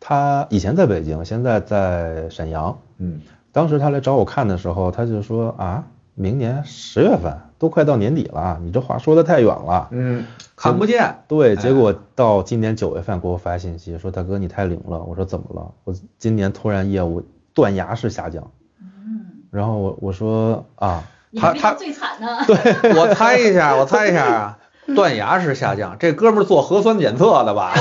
他以前在北京，现在在沈阳，嗯当时他来找我看的时候，他就说啊，明年十月份都快到年底了，你这话说的太远了。嗯，看不见，对，哎结果到今年九月份给我发信息说，大哥你太灵了。我说怎么了？我今年突然业务断崖式下降。嗯，然后我我说啊，他他你还没到最惨呢，我猜一下，我猜一下啊，断崖式下降，这哥们儿做核酸检测的吧？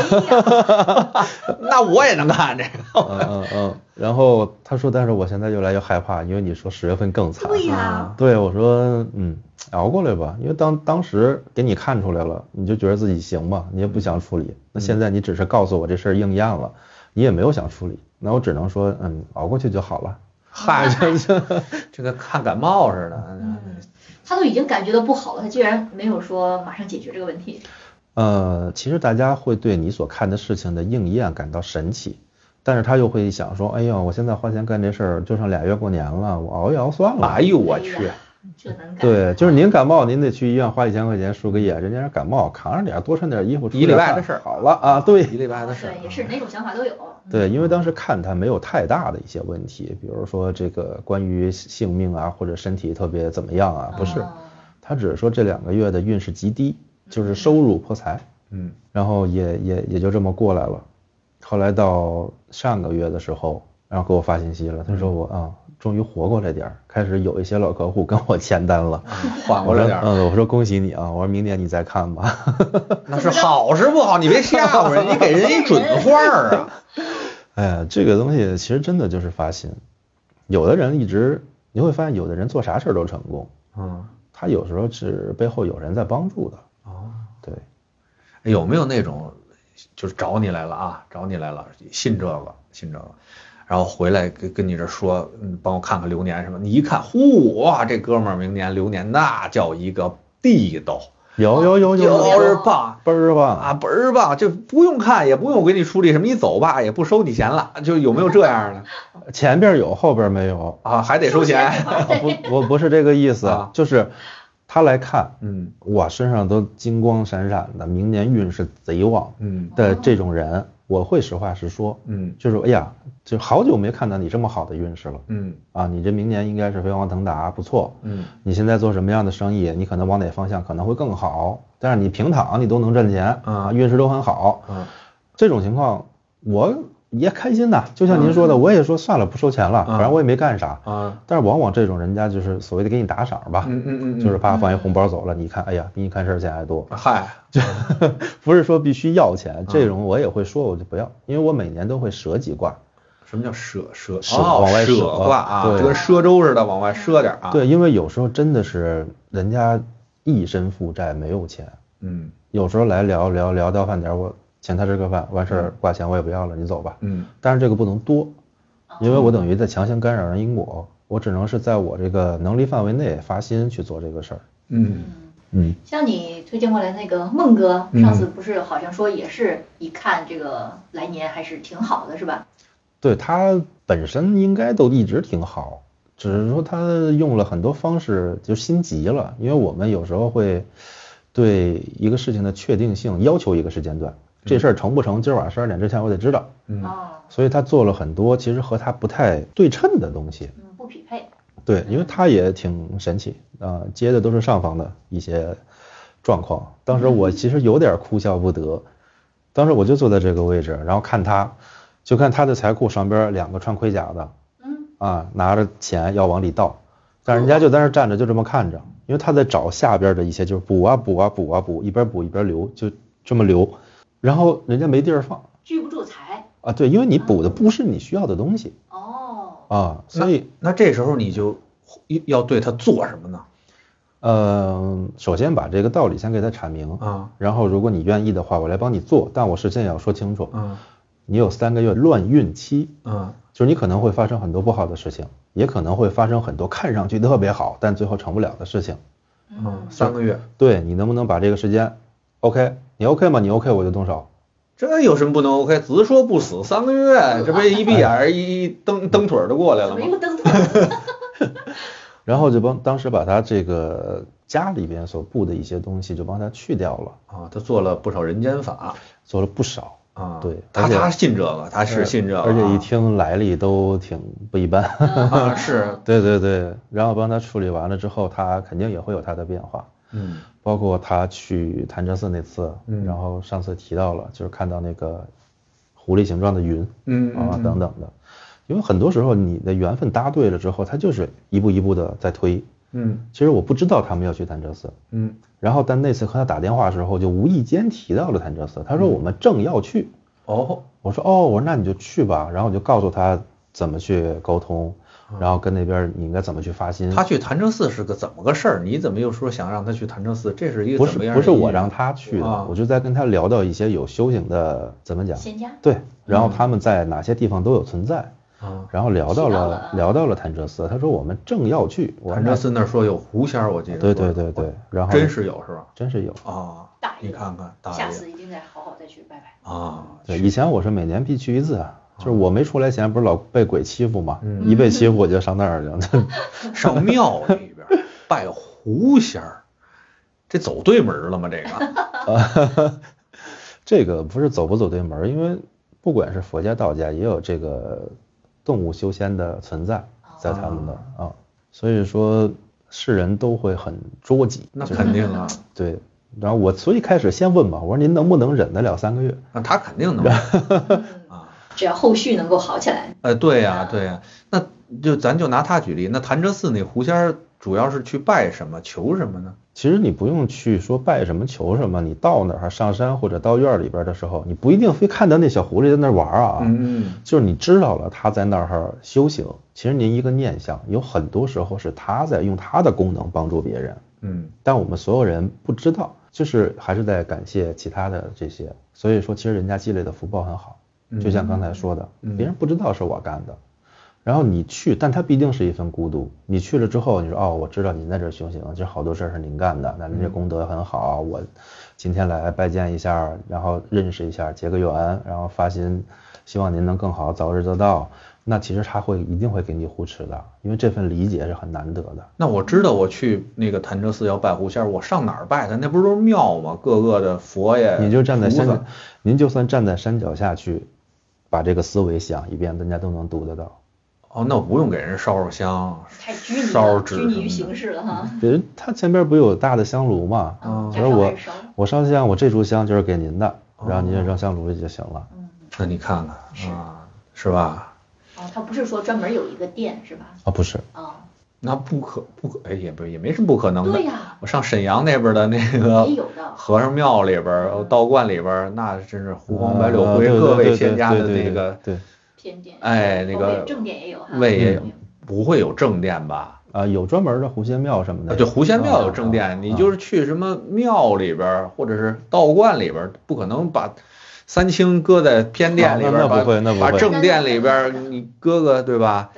那我也能干这个。嗯嗯嗯。然后他说，但是我现在越来越害怕，因为你说十月份更惨。对呀，对，我说，嗯，熬过来吧，因为当当时给你看出来了，你就觉得自己行嘛，你也不想处理。那现在你只是告诉我这事儿应验了，你也没有想处理，那我只能说，嗯，熬过去就好了。嗨，这 这这个看感冒似的。嗯，他都已经感觉到不好了，他居然没有说马上解决这个问题，呃，其实大家会对你所看的事情的应验感到神奇，但是他又会想说，哎呦，我现在花钱干这事儿，就剩俩月过年了，我熬一熬算了。哎呦我去这能干？对，就是您感冒，您得去医院花一千块钱输个液，人家是感冒，扛着点儿，多穿点衣服，一礼拜的事儿好了啊，对，一礼拜的事儿对，也是哪种想法都有。对，因为当时看他没有太大的一些问题，比如说这个关于性命啊，或者身体特别怎么样啊，不是，哦他只是说这两个月的运势极低，就是收入破财，嗯然后也也也就这么过来了。后来到上个月的时候，然后给我发信息了，他说我啊，终于活过来点儿，开始有一些老客户跟我签单了。缓过来点儿，嗯，我说恭喜你啊，我说明年你再看吧。那是好是不好？你别吓唬人，你给人一准话儿啊。哎呀，这个东西其实真的就是发心。有的人一直你会发现，有的人做啥事儿都成功，嗯，他有时候是背后有人在帮助的。哦，对，有没有那种就是找你来了啊，找你来了，信这个信这个，然后回来跟跟你这说，嗯，帮我看看流年什么？你一看，呼哇，这哥们儿明年流年那叫一个地道，有有有有倍有，儿棒倍儿棒啊，！倍儿棒，就不用看，也不用给你处理什么，你走吧，也不收你钱了，就有没有这样的？前边有，后边没有。啊？还得收钱？不，我不是这个意思啊，就是他来看，嗯。我身上都金光闪闪的，明年运势贼旺嗯。的这种人，我会实话实说，嗯。就是哎呀，就好久没看到你这么好的运势了嗯啊，你这明年应该是飞黄腾达，不错。嗯你现在做什么样的生意，你可能往哪方向可能会更好，但是你平躺你都能挣钱啊运势都很好，嗯这种情况我也开心呐。就像您说的，我也说算了，不收钱了，反正我也没干啥。啊但是往往这种人家就是所谓的给你打赏吧，嗯嗯嗯，就是啪放一红包走了，你看，哎呀，比你看事儿钱还多，嗨，就 不是说必须要钱，这种我也会说，我就不要，因为我每年都会折几卦。什么叫赊赊？赊哦，往外赊啊，对就跟赊粥似的，往外赊点啊。，对，因为有时候真的是人家一身负债没有钱，嗯有时候来聊聊聊到饭点儿，我请他吃个饭，完事儿挂钱我也不要了，你走吧。嗯但是这个不能多，因为我等于在强行干扰人因果，我只能是在我这个能力范围内发心去做这个事儿。嗯嗯，像你推荐过来那个孟哥，嗯上次不是好像说也是一看这个来年还是挺好的，是吧？对他本身应该都一直挺好，只是说他用了很多方式就心急了，因为我们有时候会对一个事情的确定性要求一个时间段，这事儿成不成，今儿晚上十二点之前我得知道，嗯哦，所以他做了很多其实和他不太对称的东西。嗯，不匹配。对，因为他也挺神奇啊、接的都是上方的一些状况。当时我其实有点哭笑不得，当时我就坐在这个位置，然后看他，就看他的财库上边两个穿盔甲的嗯，啊，拿着钱要往里倒，但人家就在那儿站着，就这么看着，因为他在找下边的一些，就是补啊补啊补啊补，一边补一边流，就这么流，然后人家没地儿放。聚不住财。啊，对，因为你补的不是你需要的东西哦，啊，所以。那这时候你就要对他做什么呢？呃，首先把这个道理先给他阐明啊，然后如果你愿意的话，我来帮你做，但我事先也要说清楚，嗯你有三个月乱孕期，嗯就是你可能会发生很多不好的事情，也可能会发生很多看上去特别好，但最后成不了的事情。嗯，三个月，对你能不能把这个时间，OK，你 OK 吗？你 OK 我就动手。这有什么不能 OK？只说不死三个月，这不一闭眼儿一一蹬蹬腿儿就过来了吗？又蹬腿？然后就帮当时把他这个家里边所布的一些东西就帮他去掉了，啊，他做了不少人间法做了不少。啊，对他他信这个，他是信这个啊，而且一听来历都挺不一般。啊是，对对对，然后帮他处理完了之后，他肯定也会有他的变化，嗯包括他去潭柘寺那次，嗯然后上次提到了，就是看到那个狐狸形状的云嗯啊嗯等等的，因为很多时候你的缘分搭对了之后，他就是一步一步的在推。嗯。其实我不知道他们要去潭柘寺，嗯。然后但那次和他打电话的时候，就无意间提到了潭柘寺，他说我们正要去，哦。我说哦，我说那你就去吧，然后我就告诉他怎么去沟通，然后跟那边你应该怎么去发心。他去潭柘寺是个怎么个事儿？你怎么又说想让他去潭柘寺？这是一个不是怎么样的意义不是我让他去的，啊。我就在跟他聊到一些有修行的怎么讲，仙家。对，然后他们在哪些地方都有存在，啊。然后聊到了了。聊到了潭柘寺，他说我们正要去，潭柘寺那儿说有狐仙儿，我记得对对对对，然后真是有是吧？真是有，啊大，爷。你看看大爷。下次一定再好好再去拜拜。啊，对，以前我是每年必去一次，啊就是我没出来前不是老被鬼欺负嘛，嗯。一被欺负我就上那儿去了，上庙里边儿拜狐仙儿，这走对门了吗？这个？这个不是走不走对门，因为不管是佛家道家，也有这个动物修仙的存在在他们的啊，所以说世人都会很捉急，那肯定啊，对。然后我所以开始先问嘛，我说您能不能忍得了三个月？那他肯定能 嗯啊。只要后续能够好起来。呃，对呀、对呀、那就咱就拿他举例，那潭柘寺那狐仙儿主要是去拜什么、求什么呢？其实你不用去说拜什么求什么，你到哪儿上山或者到院儿里边的时候，你不一定非看到那小狐狸在那儿玩儿啊，嗯就是你知道了他在那儿修行，其实您一个念想，有很多时候是他在用他的功能帮助别人，嗯。但我们所有人不知道，就是还是在感谢其他的这些，所以说其实人家积累的福报很好，就像刚才说的，嗯。别人不知道是我干的，然后你去，但它必定是一份孤独。你去了之后，你说哦，我知道您在这儿修行，其实好多事儿是您干的，那您这功德很好，我今天来拜见一下，然后认识一下，结个缘，然后发心，希望您能更好，早日得到。那其实他会一定会给你护持的，因为这份理解是很难得的。那我知道我去那个潭柘寺要拜狐仙，我上哪儿拜他？那不是都是庙吗？各个的佛爷，你就站在山，您就算站在山脚下去，把这个思维想一遍，大家都能读得到。哦，那我不用给人烧烧香，太拘泥烧拘泥于形式了哈。别人他前边不有大的香炉吗？嗯，我说我该烧香，我这炷香就是给您的，然后您就扔香炉里就行了。那你看看啊，是吧？哦，他不是说专门有一个店是吧？啊，不是，哦，那不可不可，哎，也不也没什么不可能的。对呀我上沈阳那边的那个 和尚庙里边儿、道观里边儿，那真是湖黄白柳灰，各位对对仙家的对对那个对偏殿。哎那个正殿也有哈。位也有嗯，不会有正殿吧？啊，有专门的狐仙庙什么的。对，狐仙庙有啊正殿，啊你就是去什么庙里边儿或者是道观里边儿，不可能把三清搁在偏殿里边那那不会那把把不会把正殿里边儿你搁个对吧？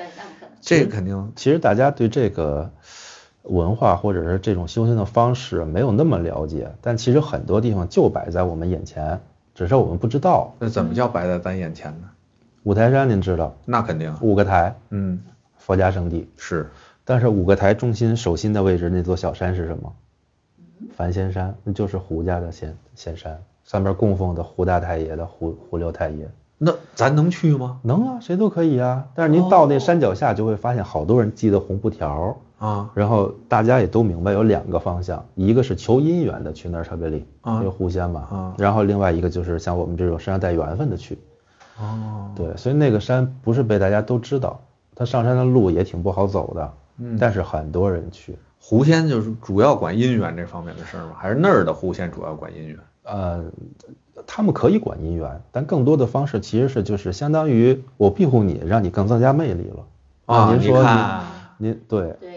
这肯定其实大家对这个文化或者是这种修行的方式没有那么了解，但其实很多地方就摆在我们眼前，只是我们不知道。那怎么叫摆在咱眼前呢？五台山您知道，那肯定，五个台，嗯，佛家圣地，是。但是五个台中心手心的位置那座小山是什么？梵仙山，那就是胡家的仙仙山，上面供奉的胡大太爷的胡胡六太爷。那咱能去吗？能啊，谁都可以啊。但是您到那山脚下就会发现好多人系的红布条，啊，然后大家也都明白有两个方向，一个是求姻缘的去那儿特别灵，啊。因为狐仙嘛，啊。然后另外一个就是像我们这种身上带缘分的去。哦，对，所以那个山不是被大家都知道，它上山的路也挺不好走的，嗯但是很多人去。狐仙就是主要管姻缘这方面的事儿吗？还是那儿的狐仙主要管姻缘？呃，他们可以管姻缘，但更多的方式其实是就是相当于我庇护你，让你更增加魅力了。啊，您说，您您对，对，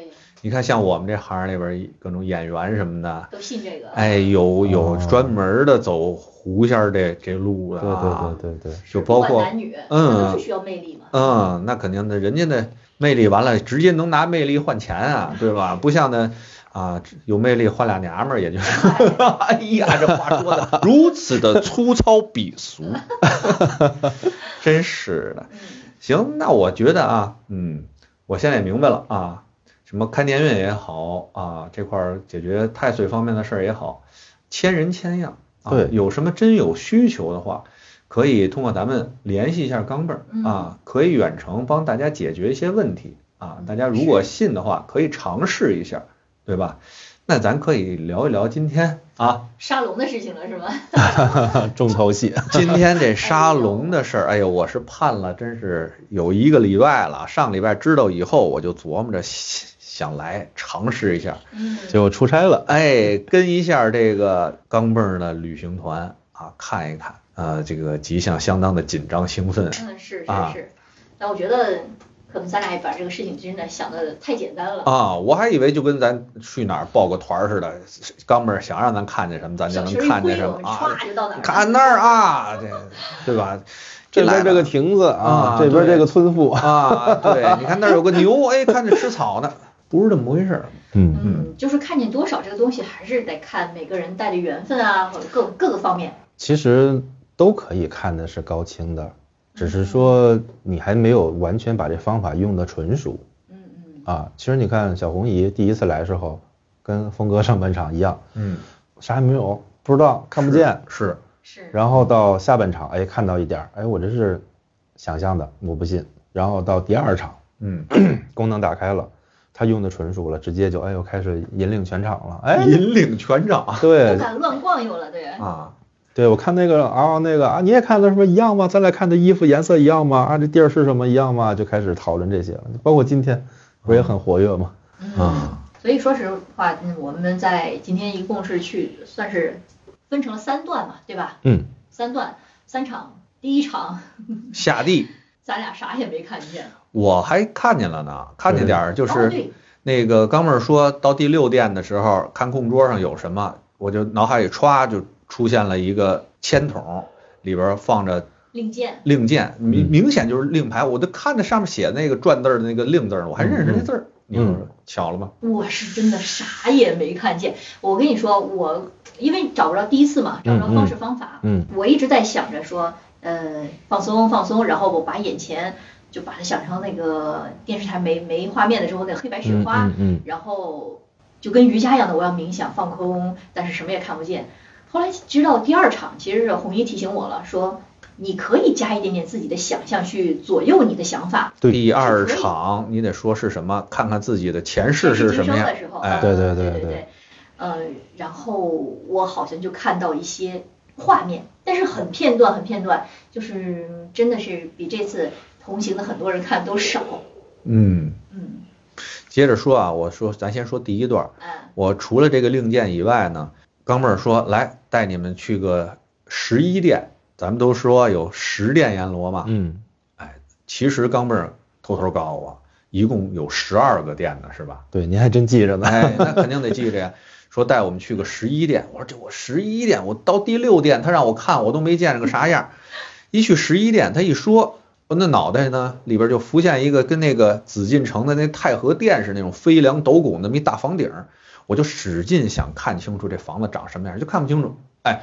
你看像我们这行里边各种演员什么的，都信这个。哎，有有哦专门的走狐仙儿这这路的对啊，对对对对。就包括男女，嗯它都是需要魅力嘛。嗯，那肯定的，人家的魅力完了，直接能拿魅力换钱啊，对吧？不像那啊，有魅力换俩娘们儿，也就是，哎呀，这话说的 如此的粗糙鄙俗，真是的。嗯，行，那我觉得啊，嗯，我现在也明白了啊，什么开年运也好啊，这块儿解决太岁方面的事儿也好，千人千样啊，对有什么真有需求的话，可以通过咱们联系一下钢镚儿嗯啊，可以远程帮大家解决一些问题啊，大家如果信的话，可以尝试一下，对吧？那咱可以聊一聊今天啊，沙龙的事情了是吗？重头戏。今天这沙龙的事儿，哎呦，我是盼了，真是有一个礼拜了。上礼拜知道以后，我就琢磨着想想来尝试一下，嗯，结果出差了。哎，跟一下这个钢镚儿的旅行团啊，看一看，呃，这个吉祥相当的紧张兴奋。嗯，是啊是是。但我觉得可能咱俩也把这个事情真的想的太简单了。啊，我还以为就跟咱去哪儿报个团似的，钢镚儿想让咱看见什么，咱就能看见什么啊。歘就到哪儿。看那儿啊，这对吧？这边这个亭子啊这边这个村妇。啊，对，你看那儿有个牛，哎，看着吃草呢，不是这么回事儿。嗯，嗯，就是看见多少这个东西，还是得看每个人带的缘分啊，或者各各个方面。其实都可以看的是高清的，只是说你还没有完全把这方法用的纯熟嗯嗯，啊。其实你看小红姨第一次来的时候，跟峰哥上半场一样，嗯，啥也没有，不知道看不见。是，是。然后到下半场，哎，看到一点儿，哎，我这是想象的，我不信。然后到第二场，嗯，功能打开了，他用的纯熟了，直接就哎呦开始引领全场了，哎，引领全场对不敢乱逛悠了，对。啊，对，我看那个啊那个啊，你也看的什么一样吗？咱俩看的衣服颜色一样吗？啊，这地儿是什么一样吗？就开始讨论这些了，包括今天不也很活跃吗？嗯，所以说实话，嗯，我们在今天一共是去算是分成了三段嘛，对吧？嗯，三段，三场，第一场下地咱俩啥也没看见，我还看见了呢，看见点儿就是那个刚妹儿说到第六殿的时候，看供桌上有什么，我就脑海里歘就出现了一个铅筒，里边放着令箭，令箭，明明显就是令牌，我都看着上面写那个篆字儿的那个令字儿，我还认识那字儿。你说说，巧了吗？我是真的啥也没看见。我跟你说，我因为找不着第一次嘛，找不着方式方法，嗯，我一直在想着说，呃，放松放松，然后我把眼前就把它想成那个电视台没没画面的时候那个黑白雪花，嗯嗯然后就跟瑜伽一样的，我要冥想放空，但是什么也看不见。后来直到第二场其实是红衣提醒我了，说你可以加一点点自己的想象去左右你的想法。对第二场你得说是什么？看看自己的前世是什么呀前世今生的时候？哎，对对对对对对，呃，然后我好像就看到一些画面，但是很片段，很片段，就是真的是比这次同行的很多人看都少。嗯，嗯接着说啊，我说咱先说第一段。嗯我除了这个令箭以外呢，钢妹儿说来带你们去个十一殿，咱们都说有十殿阎罗嘛，嗯，哎，其实钢妹儿偷偷告诉我，一共有十二个殿呢，是吧？对，您还真记着呢。哎，那肯定得记着呀。说带我们去个十一店，我说这我十一店，我到第六店，他让我看，我都没见着个啥样。一去十一店，他一说，我那脑袋呢里边就浮现一个跟那个紫禁城的那太和殿是那种飞梁斗拱那么一大房顶，我就使劲想看清楚这房子长什么样，就看不清楚。哎，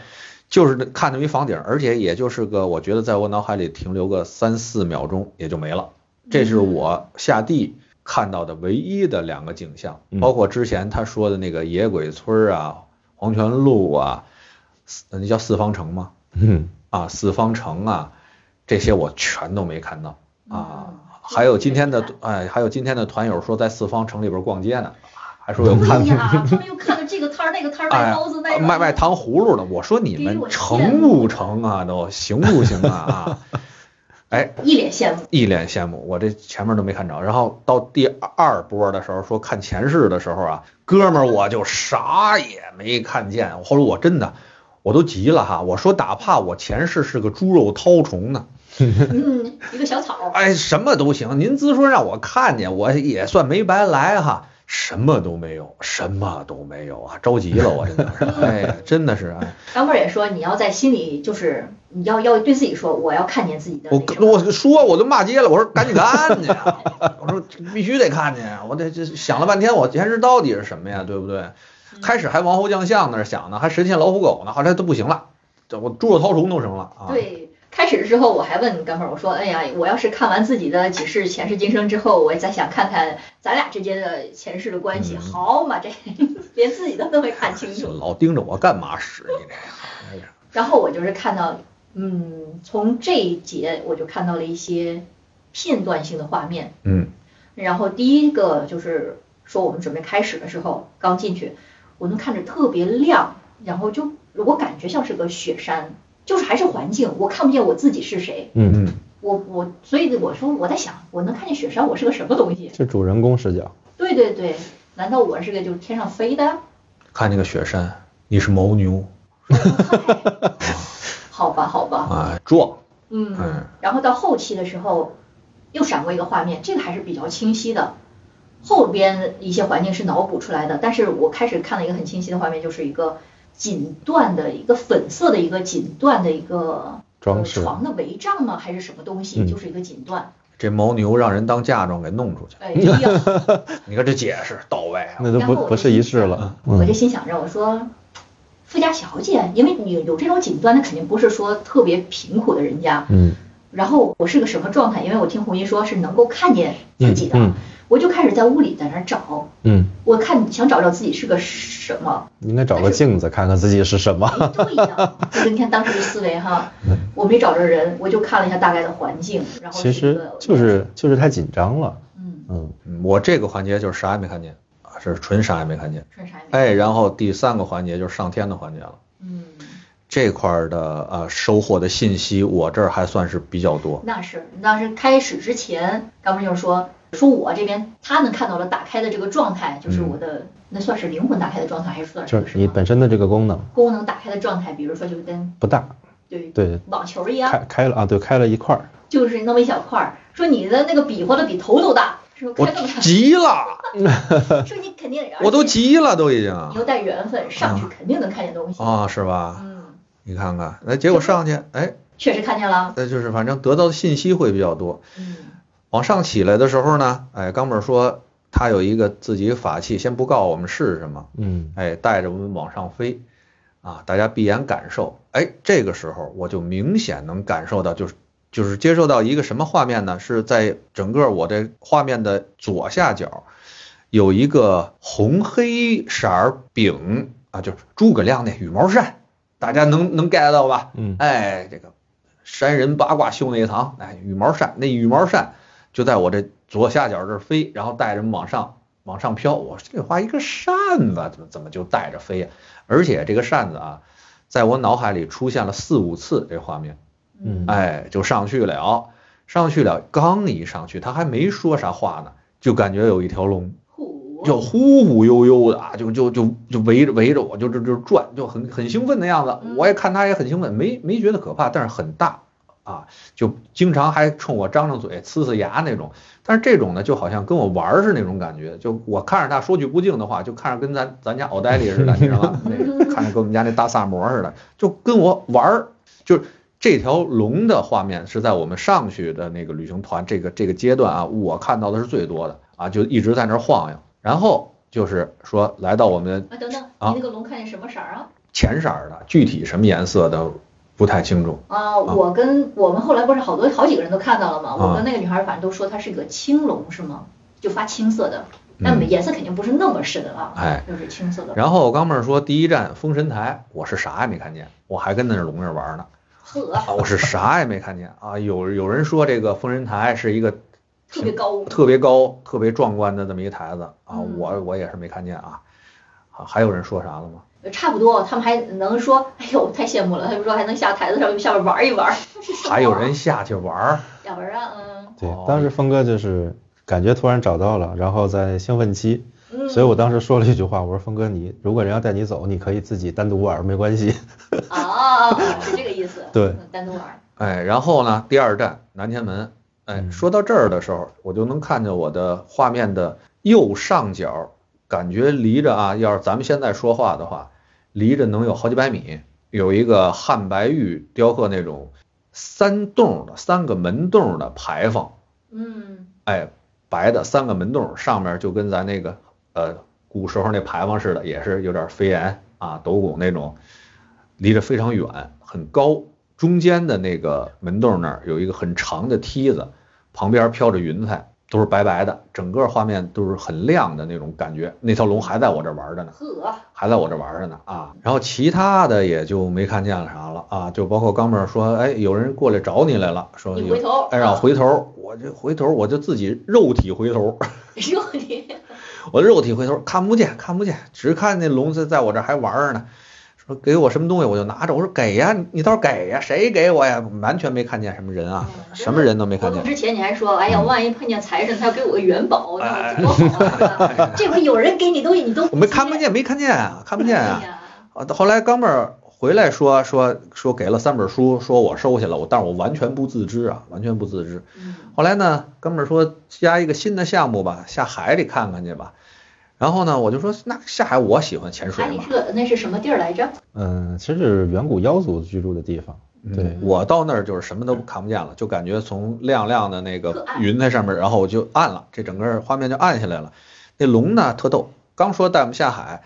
就是看那么一房顶，而且也就是个，我觉得在我脑海里停留个三四秒钟也就没了。这是我下地看到的唯一的两个景象，嗯包括之前他说的那个野鬼村啊、黄泉路啊，四那叫四方城吗？嗯，啊，四方城啊，这些我全都没看到啊嗯。还有今天的哎，还有今天的团友说在四方城里边逛街呢，还说有看他们又看到这个摊儿那个摊儿卖哎包子那个卖卖糖葫芦的。我说你们成不成啊？都行不行啊？啊，哎，一脸羡慕。一脸羡慕，我这前面都没看着。然后到第二波的时候，说看前世的时候啊，哥们儿我就啥也没看见。后来我真的我都急了哈，我说哪怕我前世是个猪肉绦虫呢，嗯，一个小草。哎，什么都行。您自说让我看见，我也算没白来哈。什么都没有，什么都没有啊！着急了，我真的是，哎呀，真的是哎。张妹儿也说，你要在心里就是你要要对自己说，我要看见自己的我。我说我都骂街了，我说赶紧看去啊！我说必须得看见，我得这想了半天，我前世到底是什么呀？对不对？开始还王侯将相那儿想呢，还神仙老虎狗呢，后来都不行了，这我猪肉绦虫都成了啊！对，开始的时候我还问哥们儿，我说，哎呀，我要是看完自己的几世前世今生之后，我再想看看咱俩之间的前世的关系，嗯好嘛，这连自己都都没看清楚。老盯着我干嘛使你这个？哎呀，然后我就是看到，嗯，从这一节我就看到了一些片段性的画面。嗯然后第一个就是说我们准备开始的时候，刚进去，我能看着特别亮，然后就我感觉像是个雪山，就是还是环境，我看不见我自己是谁。嗯，嗯，我我所以我说我在想，我能看见雪山，我是个什么东西？是主人公视角。对对对，难道我是个就是天上飞的？看那个雪山，你是牦牛好吧 好吧，啊，壮，嗯嗯，然后到后期的时候，又闪过一个画面，这个还是比较清晰的。后边一些环境是脑补出来的，但是我开始看了一个很清晰的画面，就是一个锦缎的一个粉色的一个锦缎的一个装饰呃床的帷帐吗？还是什么东西？嗯就是一个锦缎。这牦牛让人当嫁妆给弄出去，哎呀，你看这解释到位啊！那都不不是一式了。我就嗯，心想着，我说，富家小姐，因为你有这种锦缎，那肯定不是说特别贫苦的人家。嗯然后我是个什么状态？因为我听红衣说是能够看见自己的，嗯嗯我就开始在屋里在那儿找，嗯，我看想找找自己是个什么。应该找个镜子看看自己是什么。哎，对呀，就是你看当时的思维哈，我没找着人，我就看了一下大概的环境，然后其实就是就是太紧张了。嗯，嗯嗯我这个环节就是啥也没看见啊，是纯啥也没看见。纯啥也没。哎，然后第三个环节就是上天的环节了。嗯，这块儿的呃收获的信息，我这儿还算是比较多。那是当时开始之前，刚不就是说说我这边他能看到了打开的这个状态，就是我的、那算是灵魂打开的状态，还是算是就是你本身的这个功能功能打开的状态？比如说就跟不大，对对，网球一样，开开了啊，对，开了一块儿。就是那么一小块儿，说你的那个比划的比头都大，说我开这么大，急了，说你肯定，我都急了，都已经你又带缘分，上去肯定能看见东西。啊，是吧？嗯，你看看，那，结果上去，哎，确实看见了。那，就是反正得到的信息会比较多。嗯往上起来的时候呢，哎，刚本说他有一个自己的法器，先不告诉我们是什么，嗯哎，带着我们往上飞，啊，大家闭眼感受，哎，这个时候我就明显能感受到，就是就是接受到一个什么画面呢？是在整个我这画面的左下角有一个红黑色儿饼啊，就是诸葛亮那羽毛扇，大家能能 get 到吧？嗯哎，这个山人八卦秀内藏，哎，羽毛扇，那羽毛扇就在我这左下角这儿飞，然后带着往上往上飘。我说这画一个扇子，怎么怎么就带着飞呀、而且这个扇子啊，在我脑海里出现了四五次这画面，嗯哎，就上去了，上去了，刚一上去，他还没说啥话呢，就感觉有一条龙。虎就忽忽悠悠的啊，就就就就围着围着我，就就就转，就很很兴奋的样子。嗯我也看他也很兴奋，没没觉得可怕，但是很大啊，就经常还冲我张张嘴、呲呲牙那种。但是这种呢，就好像跟我玩儿是那种感觉，就我看着他说句不敬的话，就看着跟咱咱家奥黛丽似的，你知道吗？那 看着跟我们家那大萨摩似的，就跟我玩儿，就是。这条龙的画面是在我们上去的那个旅行团这个这个阶段啊，我看到的是最多的啊，就一直在那儿晃悠。然后就是说来到我们啊，等等，啊你那个龙看见什么色儿啊？浅色儿的，具体什么颜色的不太清楚。啊，我跟我们后来不是好多好几个人都看到了吗？啊我跟那个女孩反正都说她是一个青龙，是吗？就发青色的，但嗯颜色肯定不是那么深啊，哎，就是青色的。然后我刚妹儿说第一站封神台，我是啥也没看见，我还跟那龙那儿玩呢，呵，啊，我是啥也没看见啊。有有人说这个封神台是一个特别高，特别高、特别壮观的这么一个台子啊，嗯我我也是没看见啊。啊，还有人说啥了吗？差不多，他们还能说，哎呦，太羡慕了。他们说还能下台子上下边玩一玩。还有人下去玩玩 啊，嗯对哦，当时峰哥就是感觉突然找到了，然后在兴奋期，嗯，所以我当时说了一句话，我说峰哥你如果人要带你走，你可以自己单独玩没关系。哦，是这个意思。对嗯，单独玩。哎，然后呢，第二站南天门，哎，嗯说到这儿的时候，我就能看见我的画面的右上角，感觉离着啊，要是咱们现在说话的话，离着能有好几百米，有一个汉白玉雕刻那种三洞的三个门洞的牌坊，嗯。哎，白的三个门洞，上面就跟咱那个呃古时候那牌坊似的，也是有点飞檐啊斗拱那种，离着非常远，很高。中间的那个门洞那儿有一个很长的梯子，旁边飘着云彩，都是白白的，整个画面都是很亮的那种感觉。那条龙还在我这玩着呢。还在我这玩着呢啊，然后其他的也就没看见了啥了啊，就包括刚妹说，哎，有人过来找你来了，说有你回头哎，让我回头，我就回头我就自己肉体回头，肉体我肉体回头看不见看不见，只看那龙在在我这还玩着呢，说给我什么东西我就拿着，我说给呀，你倒是给呀，谁给我呀？完全没看见什么人啊，嗯什么人都没看见。之前你还说，哎呀，万一碰见财神，他要给我个元宝，那哎多好啊！这回有人给你东西，你都我没看不见，没看见啊，看不见啊啊，后来哥们儿回来说说说给了三本书，说我收下了，我但是我完全不自知啊，完全不自知。嗯后来呢，哥们儿说加一个新的项目吧，下海里看看去吧。然后呢，我就说那下海我喜欢潜水嘛海里，是那是什么地儿来着？嗯，其实是远古妖族居住的地方。对嗯，我到那儿就是什么都看不见了，就感觉从亮亮的那个云彩上面，然后我就暗了，这整个画面就暗下来了。那龙呢特逗，刚说带我们下海，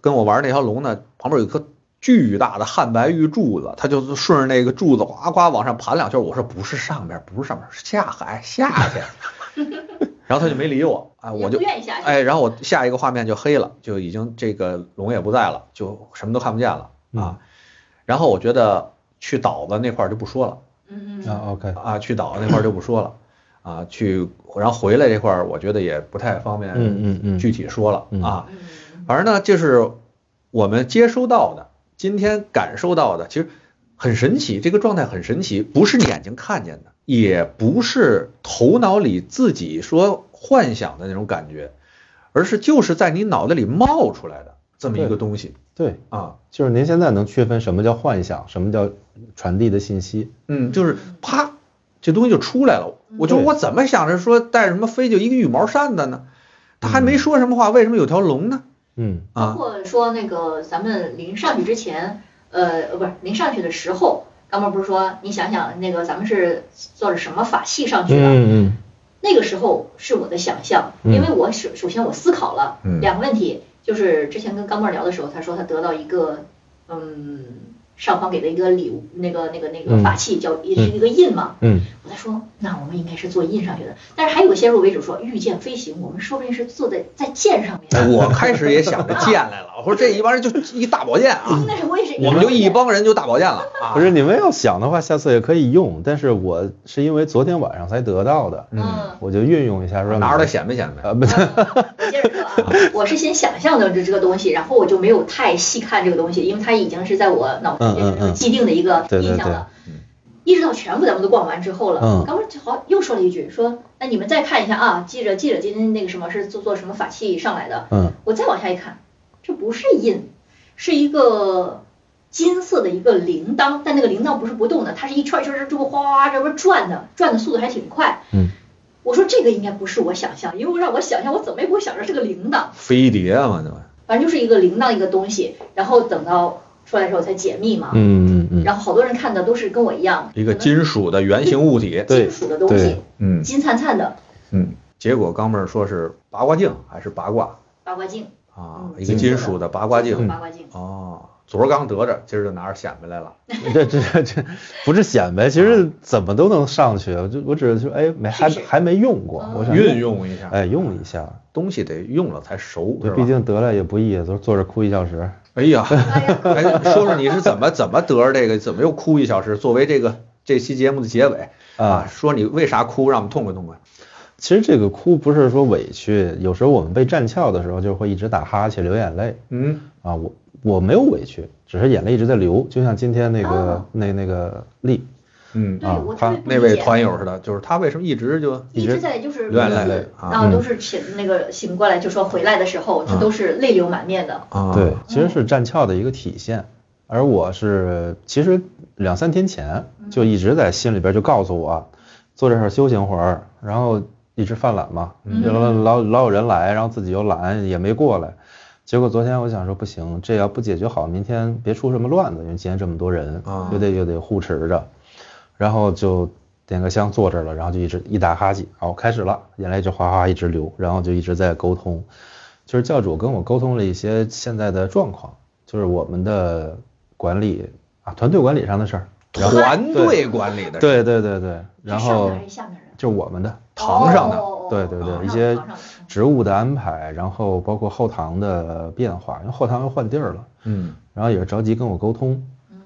跟我玩那条龙呢，旁边有一颗巨大的汉白玉柱子，它就顺着那个柱子呱呱往上盘两圈。我说不是上边，不是上边，是下海下去。然后他就没理我，啊，我就。哎，然后我下一个画面就黑了，就已经这个龙也不在了，就什么都看不见了啊。然后我觉得去岛子那块就不说了嗯嗯啊，OK，啊，去岛子那块就不说了啊，去然后回来这块我觉得也不太方嗯便嗯嗯嗯，具体说了嗯啊。嗯反正呢，就是我们接收到的，今天感受到的，其实很神奇，这个状态很神奇，不是你眼睛看见的，也不是头脑里自己说幻想的那种感觉，而是就是在你脑袋里冒出来的这么一个东西对，啊，就是您现在能区分什么叫幻想，什么叫传递的信息。嗯，就是啪，这东西就出来了。我就我怎么想着说带什么飞就一个羽毛扇的呢？他还没说什么话，为什么有条龙呢？嗯包啊，括说那个咱们临上去之前，呃，呃不是临上去的时候，刚刚不是说你想想那个咱们是做了什么法器上去的？嗯嗯那个时候是我的想象，嗯。因为我首首先我思考了嗯。两个问题，就是之前跟刚妹聊的时候，他说他得到一个嗯上方给的一个礼物，那个那个那个嗯。法器叫也是一个印嘛，嗯。我在说那我们应该是做印上去的，但是还有个先入为主说御剑飞行，我们说不定是坐在在剑上面。哎我开始也想着剑来了，我说这一帮人就一大宝剑啊，那是我也是，我们就一帮人就大宝剑了啊。不是你们要想的话，下次也可以用，但是我是因为昨天晚上才得到的，嗯。我就运用一下，说拿出来显摆显摆。啊接着说啊，我是先想象的这这个东西，然后我就没有太细看这个东西，因为它已经是在我脑子里变成既定的一个印象了。一直到全部咱们都逛完之后了，嗯。刚刚好又说了一句，说那你们再看一下啊，记着记着今天那个什么是做做什么法器上来的，嗯。我再往下一看，这不是印，是一个金色的一个铃铛，但那个铃铛不是不动的，它是一圈一圈儿这么哗哗这么转的，转的速度还挺快。嗯，我说这个应该不是我想象，因为让我想象，我怎么也不会想着是个铃铛，飞碟嘛？反正就是一个铃铛一个东西，然后等到出来的时候才解密嘛。嗯嗯嗯，然后好多人看的都是跟我一样，一个金属的圆形物体。对金属的东西金灿灿的嗯。结果刚妹儿说是八卦镜还是八卦八卦镜，啊嗯？一个金属的八卦镜。八卦镜。哦，昨儿刚得着，今儿就拿着显摆来了。这这这不是显摆，其实怎么都能上去，我就我只是说，哎，没还还没用过，我想运，用一下，哎，用一下，东西得用了才熟，对，毕竟得来也不易，都坐着哭一小时。哎呀，说说你是怎么怎么得着这个，怎么又哭一小时？作为这个这期节目的结尾啊说你为啥哭，让我们痛快痛快。其实这个哭不是说委屈，有时候我们被占翘的时候，就会一直打哈欠、流眼泪嗯啊。我我没有委屈，只是眼泪一直在流，就像今天那个、哦那那个丽，嗯，对啊他我特别不那位团友似的，就是他为什么一直就一直在就是流眼泪每次啊。然后都是醒那个醒过来就说回来的时候，他都是泪流满面的。啊。对，其实是站窍的一个体现。而我是其实两三天前就一直在心里边就告诉我，坐这儿休息会儿，然后一直犯懒嘛，嗯老。老老有人来，然后自己又懒也没过来。结果昨天我想说不行，这要不解决好，明天别出什么乱子，因为今天这么多人啊，又得又得护持着，然后就点个香坐这儿了，然后就一直一打哈欠，好开始了，眼泪就哗哗一直流，然后就一直在沟通，就是教主跟我沟通了一些现在的状况，就是我们的管理啊团队管理上的事儿，然后团队管理的，，对对对对，然是上后面还是下面人？就我们的堂上的哦对对对一些职务的安排，然后包括后堂的变化，因为后堂又换地儿了，嗯。然后也是着急跟我沟通，嗯。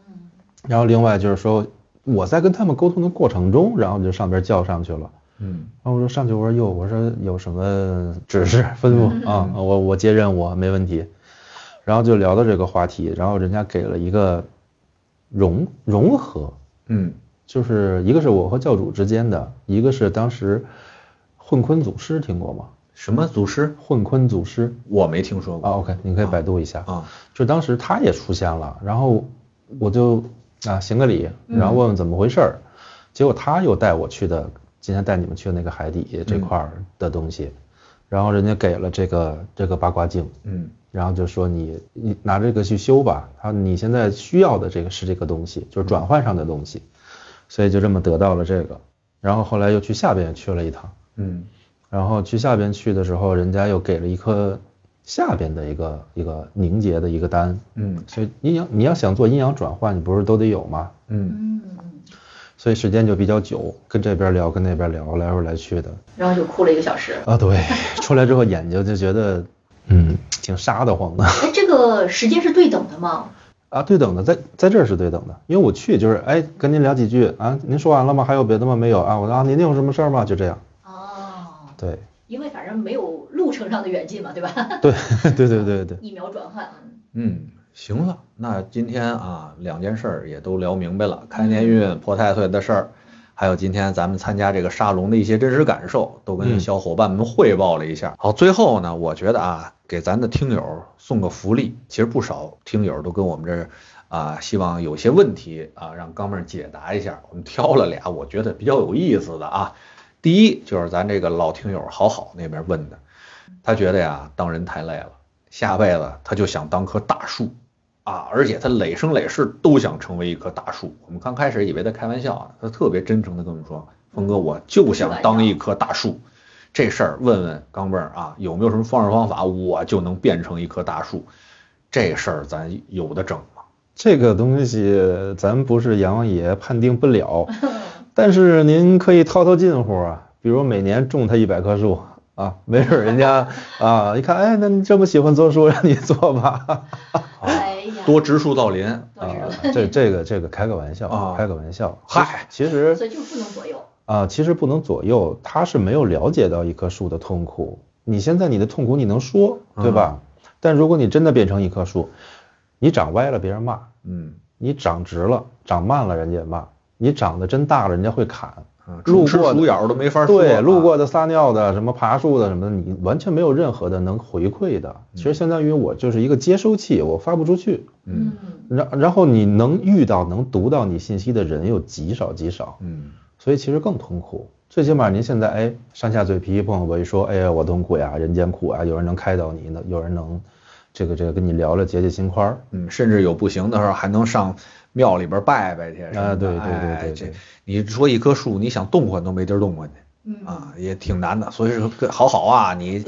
然后另外就是说我在跟他们沟通的过程中，然后就上边叫上去了。嗯然后我说上去，我说哟，我说有什么指示吩咐啊？我我接任务没问题。然后就聊到这个话题，然后人家给了一个融融合，嗯就是一个是我和教主之间的，一个是当时混坤祖师听过吗？什么祖师？混坤祖师我没听说过啊过，OK，你可以百度一下。啊。就当时他也出现了，然后我就啊行个礼，然后问问怎么回事儿，结果他又带我去的，今天带你们去的那个海底这块儿的东西，然后人家给了这个这个八卦镜，嗯。然后就说你你拿这个去修吧，他你现在需要的这个是这个东西，就是转换上的东西，所以就这么得到了这个，然后后来又去下边去了一趟，嗯。然后去下边去的时候，人家又给了一颗下边的一个一个凝结的一个单，嗯所以阴阳你要想做阴阳转换，你不是都得有吗？嗯嗯，所以时间就比较久，跟这边聊，跟那边聊，来回来去的。然后就哭了一个小时。啊，对，出来之后眼睛就觉得，嗯，挺沙的慌的。哎，这个时间是对等的吗？啊，对等的，在在这儿是对等的，因为我去就是，哎，跟您聊几句啊，您说完了吗？还有别的吗？没有啊，我说啊，您有什么事儿吗？就这样，哦，对，因为反正没有路程上的远近嘛，对吧？对，对对对对，疫苗转换，嗯嗯，行了，那今天啊两件事儿也都聊明白了，开年运、破太岁的事儿，还有今天咱们参加这个沙龙的一些真实感受，都跟嗯小伙伴们汇报了一下。好，最后呢，我觉得啊，给咱的听友送个福利，其实不少听友都跟我们这儿啊，希望有些问题啊，让哥们儿解答一下。我们挑了俩，我觉得比较有意思的啊。第一就是咱这个老听友好好那边问的，他觉得呀，当人太累了，下辈子他就想当棵大树。啊，而且他累生累世都想成为一棵大树。我们刚开始以为他开玩笑啊，他特别真诚的跟我们说：“峰哥，我就想当一棵大树。”这事儿问问钢镚儿啊，有没有什么方式方法，我就能变成一棵大树？这事儿咱有的整吗？这个东西咱不是阎王爷判定不了，但是您可以套套近乎啊，比如每年种它一百棵树啊，没准人家 啊一看，哎，那你这么喜欢做树，让你做吧。哎呀，多植树造林多啊这这个这个开个玩笑啊开个玩笑。嗨其实所以就不能左右。啊，其实不能左右，他是没有了解到一棵树的痛苦。你现在你的痛苦你能说，对吧？但如果你真的变成一棵树，你长歪了别人骂，嗯你长直了长慢了人家也骂，你长得真大了人家会砍。嗯，路过鼠咬都没法说。对，啊路过的撒尿的，什么爬树的什么的，你完全没有任何的能回馈的。其实相当于我就是一个接收器，我发不出去。嗯然然后你能遇到能读到你信息的人又极少极少，嗯所以其实更痛苦。最起码您现在哎上下嘴皮一碰我一说，哎呀我痛苦呀，人间苦啊，有人能开导你呢，有人能这个这个跟你聊聊解解心宽儿。嗯，甚至有不行的时候还能上庙里边拜拜去。啊对对对哎对对这你说一棵树，你想动换都没地儿动换去嗯啊，也挺难的。所以说，好好啊，你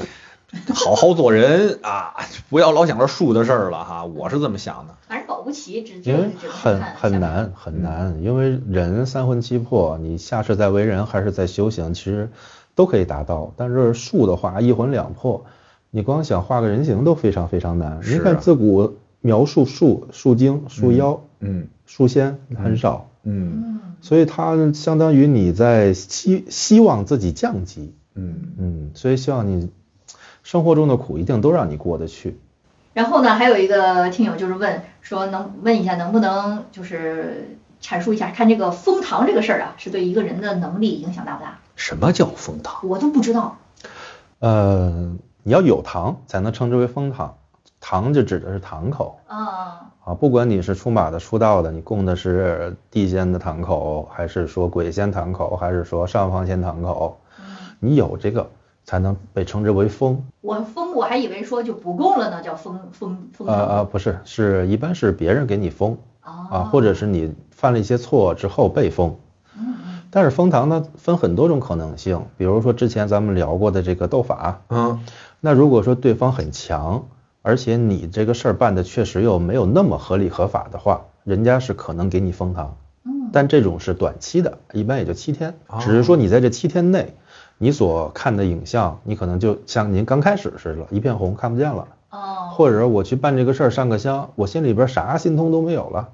好好做人啊，不要老想着树的事儿了哈。我是这么想的。反正保不齐，只只因为很很难很难，因为人三魂七魄，你下世在为人还是在修行，其实都可以达到。但是树的话，一魂两魄，你光想画个人形都非常非常难。你看自古描述树、树精、树妖、嗯书仙很少，嗯嗯，所以它相当于你在希希望自己降级，嗯嗯，所以希望你生活中的苦一定都让你过得去。然后呢，还有一个听友就是问说，能问一下能不能就是阐述一下，看这个封堂这个事儿啊，是对一个人的能力影响大不大？什么叫封堂？我都不知道。呃，你要有堂才能称之为封堂，堂就指的是堂口。啊，啊，不管你是出马的、出道的，你供的是地仙的堂口，还是说鬼仙堂口，还是说上方仙堂口，你有这个才能被称之为封。我封我还以为说就不供了呢，叫封封封堂。呃呃，不是，是一般是别人给你封啊啊，或者是你犯了一些错之后被封。嗯但是封堂呢，分很多种可能性，比如说之前咱们聊过的这个斗法，嗯那如果说对方很强，而且你这个事儿办的确实又没有那么合理合法的话，人家是可能给你封堂。嗯。但这种是短期的，一般也就七天。哦，只是说你在这七天内，你所看的影像，你可能就像您刚开始似的，一片红看不见了，哦，或者我去办这个事儿上个香，我心里边啥心通都没有了，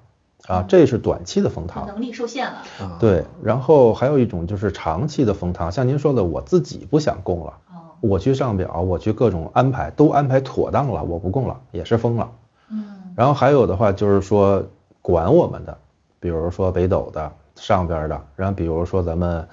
啊，这是短期的封堂。能力受限了。啊。对，然后还有一种就是长期的封堂，像您说的，我自己不想供了，哦，我去上表，我去各种安排，都安排妥当了，我不供了，也是封了。嗯然后还有的话就是说管我们的，比如说北斗的上边的，然后比如说咱们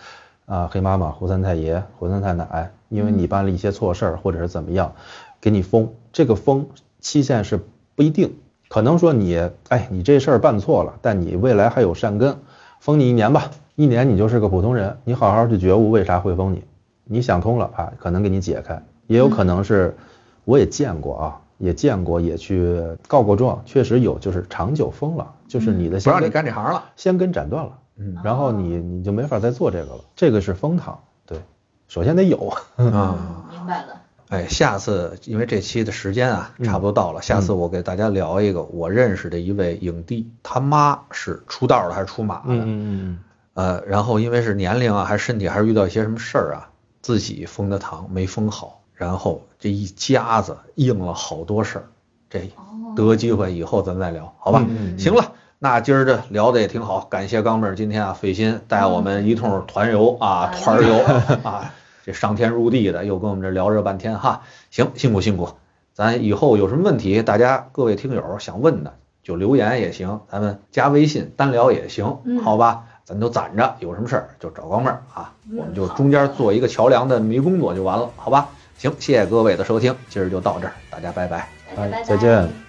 啊黑妈妈、胡三太爷、胡三太奶，因为你办了一些错事儿或者是怎么样，给你封，这个封期限是不一定，可能说你哎你这事儿办错了，但你未来还有善根，封你一年吧，一年你就是个普通人，你好好去觉悟为啥会封你，你想通了啊，可能给你解开，也有可能是我也见过啊。也见过，也去告过状，确实有，就是长久封了，就是你的不让你干这行了。先跟斩断了，嗯然后你你就没法再做这个了，这个是封堂，对，首先得有，啊。嗯，明白了。哎，下次因为这期的时间啊差不多到了，下次我给大家聊一个我认识的一位影帝，他妈是出道的还是出马的？嗯嗯呃，然后因为是年龄啊，还是身体，还是遇到一些什么事儿啊，自己封的堂没封好，然后这一家子应了好多事儿，这哦，得机会以后咱再聊，好吧？嗯嗯行了。那今儿这聊的也挺好，感谢刚妹儿今天啊费心带我们一通团游啊嗯团儿游啊，这上天入地的又跟我们这聊这半天哈，行辛苦辛苦，咱以后有什么问题，大家各位听友想问的就留言也行，咱们加微信单聊也行，嗯好吧？咱都攒着，有什么事儿就找光妹儿啊，嗯我们就中间做一个桥梁的迷工作就完了，好吧？行，谢谢各位的收听，今儿就到这儿，大家拜拜。大家拜拜再见。